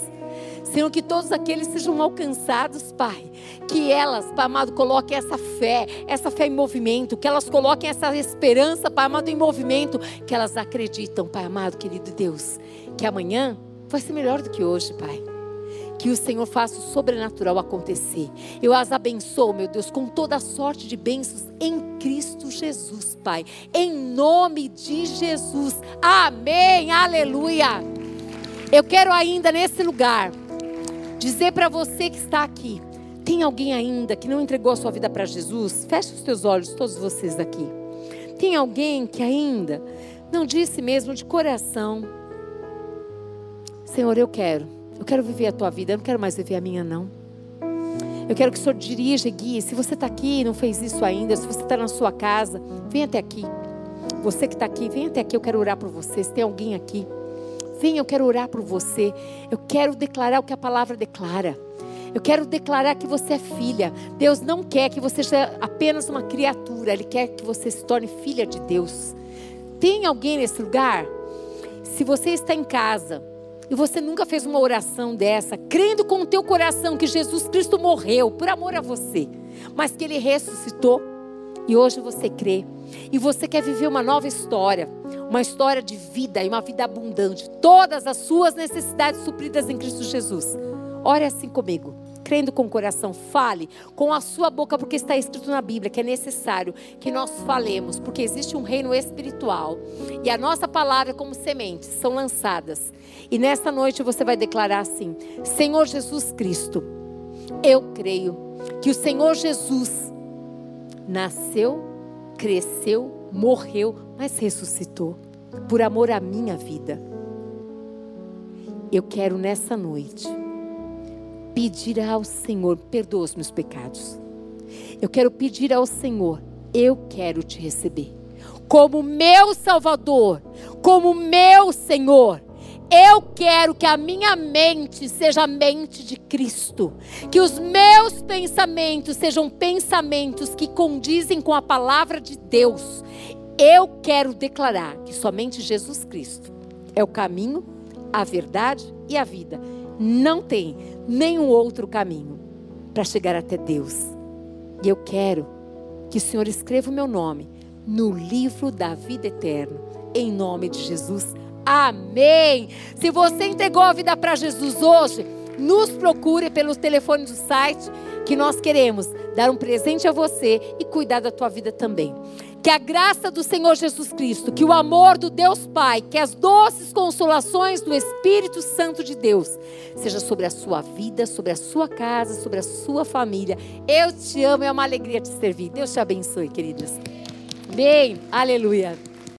Senhor, que todos aqueles sejam alcançados, Pai. Que elas, Pai amado, coloquem essa fé, essa fé em movimento. Que elas coloquem essa esperança, Pai amado, em movimento. Que elas acreditam, Pai amado, querido Deus, que amanhã vai ser melhor do que hoje, Pai que o Senhor faça o sobrenatural acontecer. Eu as abençoo, meu Deus, com toda a sorte de bênçãos em Cristo Jesus, Pai. Em nome de Jesus. Amém. Aleluia. Eu quero ainda nesse lugar dizer para você que está aqui. Tem alguém ainda que não entregou a sua vida para Jesus? Feche os teus olhos, todos vocês aqui. Tem alguém que ainda não disse mesmo de coração: Senhor, eu quero. Eu quero viver a tua vida, eu não quero mais viver a minha, não. Eu quero que o Senhor dirija e guie. Se você está aqui e não fez isso ainda, se você está na sua casa, vem até aqui. Você que está aqui, vem até aqui, eu quero orar por você. Se tem alguém aqui, vem, eu quero orar por você. Eu quero declarar o que a palavra declara. Eu quero declarar que você é filha. Deus não quer que você seja apenas uma criatura, Ele quer que você se torne filha de Deus. Tem alguém nesse lugar? Se você está em casa, e você nunca fez uma oração dessa, crendo com o teu coração que Jesus Cristo morreu por amor a você, mas que ele ressuscitou e hoje você crê. E você quer viver uma nova história, uma história de vida e uma vida abundante, todas as suas necessidades supridas em Cristo Jesus. Ore assim comigo crendo com o coração, fale com a sua boca, porque está escrito na Bíblia que é necessário que nós falemos, porque existe um reino espiritual e a nossa palavra, como sementes, são lançadas. E nesta noite você vai declarar assim: Senhor Jesus Cristo, eu creio que o Senhor Jesus nasceu, cresceu, morreu, mas ressuscitou por amor à minha vida. Eu quero nessa noite pedir ao Senhor, perdoa os meus pecados. Eu quero pedir ao Senhor, eu quero te receber como meu Salvador, como meu Senhor. Eu quero que a minha mente seja a mente de Cristo, que os meus pensamentos sejam pensamentos que condizem com a palavra de Deus. Eu quero declarar que somente Jesus Cristo é o caminho, a verdade e a vida. Não tem nenhum outro caminho para chegar até Deus. E eu quero que o Senhor escreva o meu nome no livro da vida eterna, em nome de Jesus. Amém. Se você entregou a vida para Jesus hoje, nos procure pelo telefone do site que nós queremos dar um presente a você e cuidar da tua vida também. Que a graça do Senhor Jesus Cristo, que o amor do Deus Pai, que as doces consolações do Espírito Santo de Deus, seja sobre a sua vida, sobre a sua casa, sobre a sua família. Eu te amo, é uma alegria te servir. Deus te abençoe, queridas. Bem, aleluia.